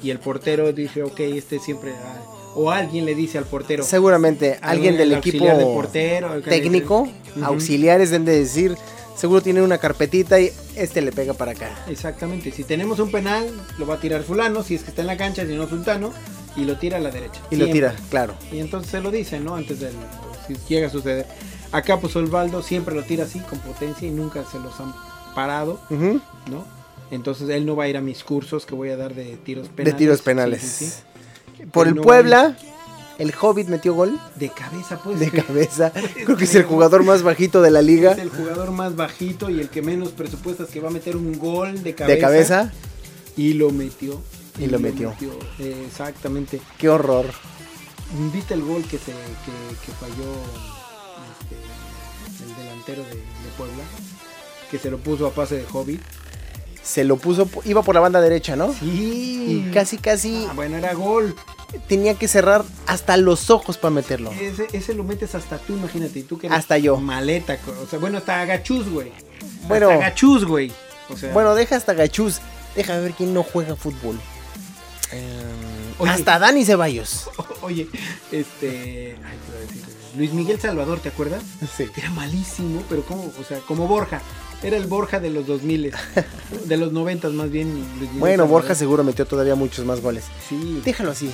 Y el portero dice, ok, este siempre... ah, o alguien le dice al portero. Seguramente alguien el del equipo portero, técnico, auxiliares deben de decir, seguro tienen una carpetita y este le pega para acá. Exactamente, si tenemos un penal, lo va a tirar fulano, si es que está en la cancha, si no sultano, y lo tira a la derecha. Y lo tira, claro. Y entonces se lo dicen, ¿no? Antes del. Si llega a suceder. Acá, pues Osvaldo siempre lo tira así, con potencia, y nunca se los han parado. ¿no? Entonces él no va a ir a mis cursos que voy a dar de tiros De penales. tiros Sí, penales. sí, sí. Por el Puebla, el Hobbit metió gol De cabeza, pues. de cabeza. [LAUGHS] Creo que es el jugador más bajito de la liga. Es el jugador más bajito y el que menos presupuestas que va a meter un gol de cabeza. De cabeza. Y lo metió. Y lo metió. Eh, exactamente. Qué horror. ¿Viste el gol que se que, que falló este, el delantero de, de Puebla? Que se lo puso a pase de Hobbit. Se lo puso, iba por la banda derecha, ¿no? Sí. Y casi, casi Ah, bueno, era gol. tenía que cerrar hasta los ojos para meterlo. Ese, ese lo metes hasta tú, imagínate. y tú que eres Hasta yo. Maleta. O sea, bueno, hasta agachús, güey. Bueno. Hasta agachús, güey. O sea, Bueno, deja hasta Gachús. Deja ver quién no juega fútbol. Oye. hasta Dani Ceballos. [LAUGHS] Oye, este. Ay, te iba a decir. Luis Miguel Salvador, ¿te acuerdas? Sí. Era malísimo, pero como, o sea, como Borja. Era el Borja de los 2000, de los 90 más bien. Bueno. Borja seguro metió todavía muchos más goles. Sí, Déjalo así.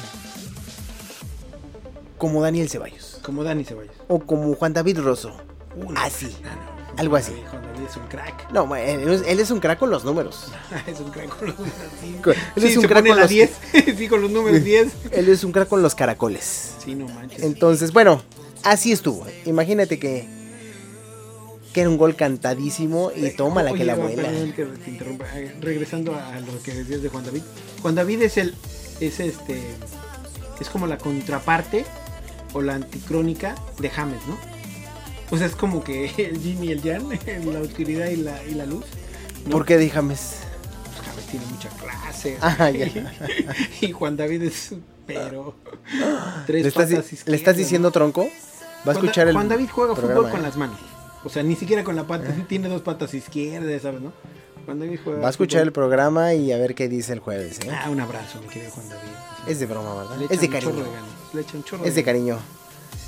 Como Daniel Ceballos. como Dani Ceballos. O como Juan David Rosso. Uno. Así. Ah, no. Algo así. Juan David es un crack. No, bueno, él es- un crack con los números. [LAUGHS] es un crack con los números. Sí, él Sí, es un se crack pone con los- 10. [LAUGHS] sí, con los números [LAUGHS] 10. Él es un crack con los caracoles. Sí, no manches. Entonces, bueno, así estuvo. Imagínate que, que era un gol cantadísimo y toma la que la perdón que te interrumpa. Eh, Regresando a lo que decías de Juan David. Juan David es el. Es este. Es como la contraparte o la anticrónica de James, ¿no? O sea, es como que [LAUGHS] el yin y el yang, [LAUGHS] la oscuridad y la, y la luz. ¿no? ¿Por qué díjame? Pues James tiene mucha clase. Ah, ya. [LAUGHS] y Juan David es. Pero. [GASPS] Tres ¿Le estás, le estás diciendo ¿no? tronco? Va a Juan escuchar el Juan David juega programa, fútbol con ¿eh? las manos. O sea, ni siquiera con la pata, tiene dos patas izquierdas, ¿sabes, no? Cuando juega Va a escuchar el programa y a ver qué dice el jueves. ¿eh? Ah, un abrazo, mi querido Juan David. es de broma, ¿verdad? Es de cariño. Le echa un chorro es de cariño.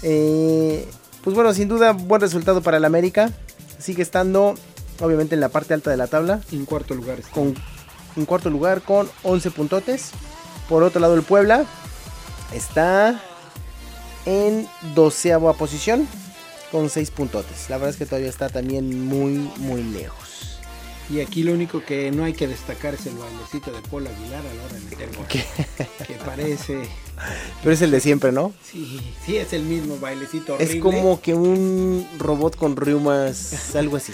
Eh, pues bueno, sin duda, buen resultado para el América. Sigue estando, obviamente, en la parte alta de la tabla. En cuarto lugar. Con, en cuarto lugar con 11 puntotes. Por otro lado, el Puebla está en doceava posición con 6 puntotes. La verdad es que todavía está también muy, muy lejos. Y aquí lo único que no hay que destacar es el bailecito de Paul Aguilar a la hora de meter gol. Que parece. Pero es el de siempre, ¿no? Sí, sí, es el mismo bailecito horrible. Es como que un robot con riumas, algo así.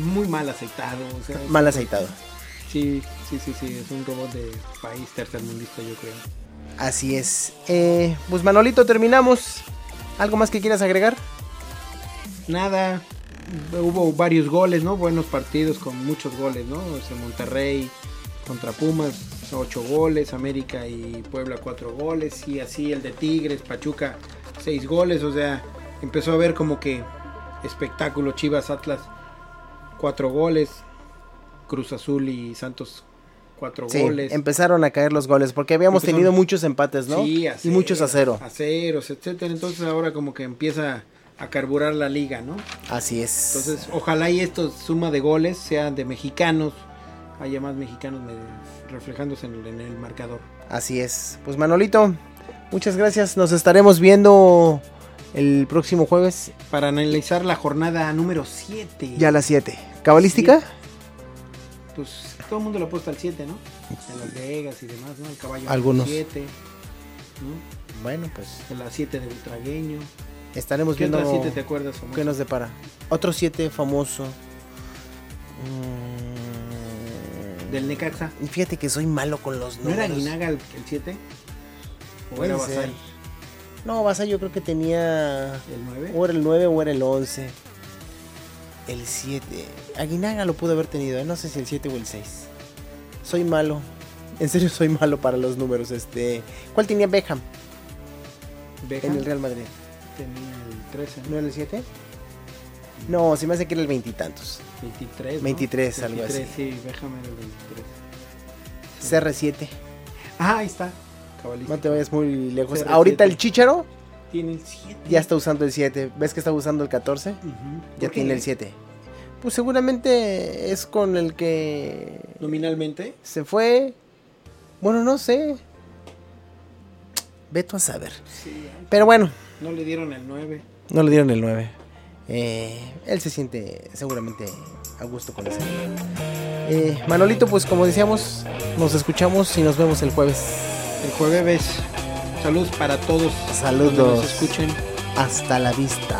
Muy mal aceitado. mal aceitado. Sí, sí, sí, sí, es un robot de país tercermundista, yo creo. Así es. Eh, pues Manolito, terminamos. ¿Algo más que quieras agregar? Nada, hubo varios goles, ¿no? Buenos partidos con muchos goles, ¿no? O Monterrey contra Pumas, 8 goles, América y Puebla 4 goles, y así el de Tigres, Pachuca, 6 goles, o sea, empezó a ver como que espectáculo Chivas Atlas, 4 goles, Cruz Azul y Santos 4 sí, goles. Empezaron a caer los goles porque habíamos tenido muchos empates, ¿no? Sí, y muchos a cero. A ceros, etcétera. Entonces ahora como que empieza a carburar la liga, ¿no? Así es. Entonces, ojalá y esto suma de goles sean de mexicanos, haya más mexicanos reflejándose en el, marcador. Así es. Pues Manolito, muchas gracias. Nos estaremos viendo el próximo jueves. Para analizar la jornada número 7. Ya la 7. ¿Cabalística? Pues todo el mundo lo apuesta al 7, ¿no? En Las Vegas y demás, ¿no? El caballo Algunos. 7. ¿no? Bueno, pues. En la 7 de Ultragueño. Estaremos viendo. ¿Qué 7 te acuerdas famoso? ¿Qué nos depara? Otro 7 famoso. Mm. Del Necaxa. Fíjate que soy malo con los números. ¿No era Guinaga el 7? ¿O era Basay? No, Basay yo creo que tenía. ¿El 9? O era el 9 o era el 11. El 7. Aguinaga lo pudo haber tenido, ¿eh? no sé si el 7 o el 6. Soy malo. En serio soy malo para los números. Este, ¿Cuál tenía Beckham? Beckham. En el Real Madrid tenía el 13. ¿No, era el 7? No, se me hace que era el veintitantos. 23. ¿no? 23, algo así. Sí, déjame el 23. CR7. Ah, ahí está. No te vayas muy lejos. Ahorita el Chicharo. Tiene el 7. Ya está usando el 7. ¿Ves que está usando el 14? Ya tiene el 7. Pues seguramente es con el que. Nominalmente. Se fue. Bueno, no sé. Veto a saber. Sí, Pero bueno, no le dieron el 9. No le dieron el 9. Eh, él se siente seguramente a gusto con ese. Eh, Manolito, pues como decíamos, nos escuchamos y nos vemos el jueves. El jueves. Saludos para todos. Saludos. Nos escuchen. Hasta la vista.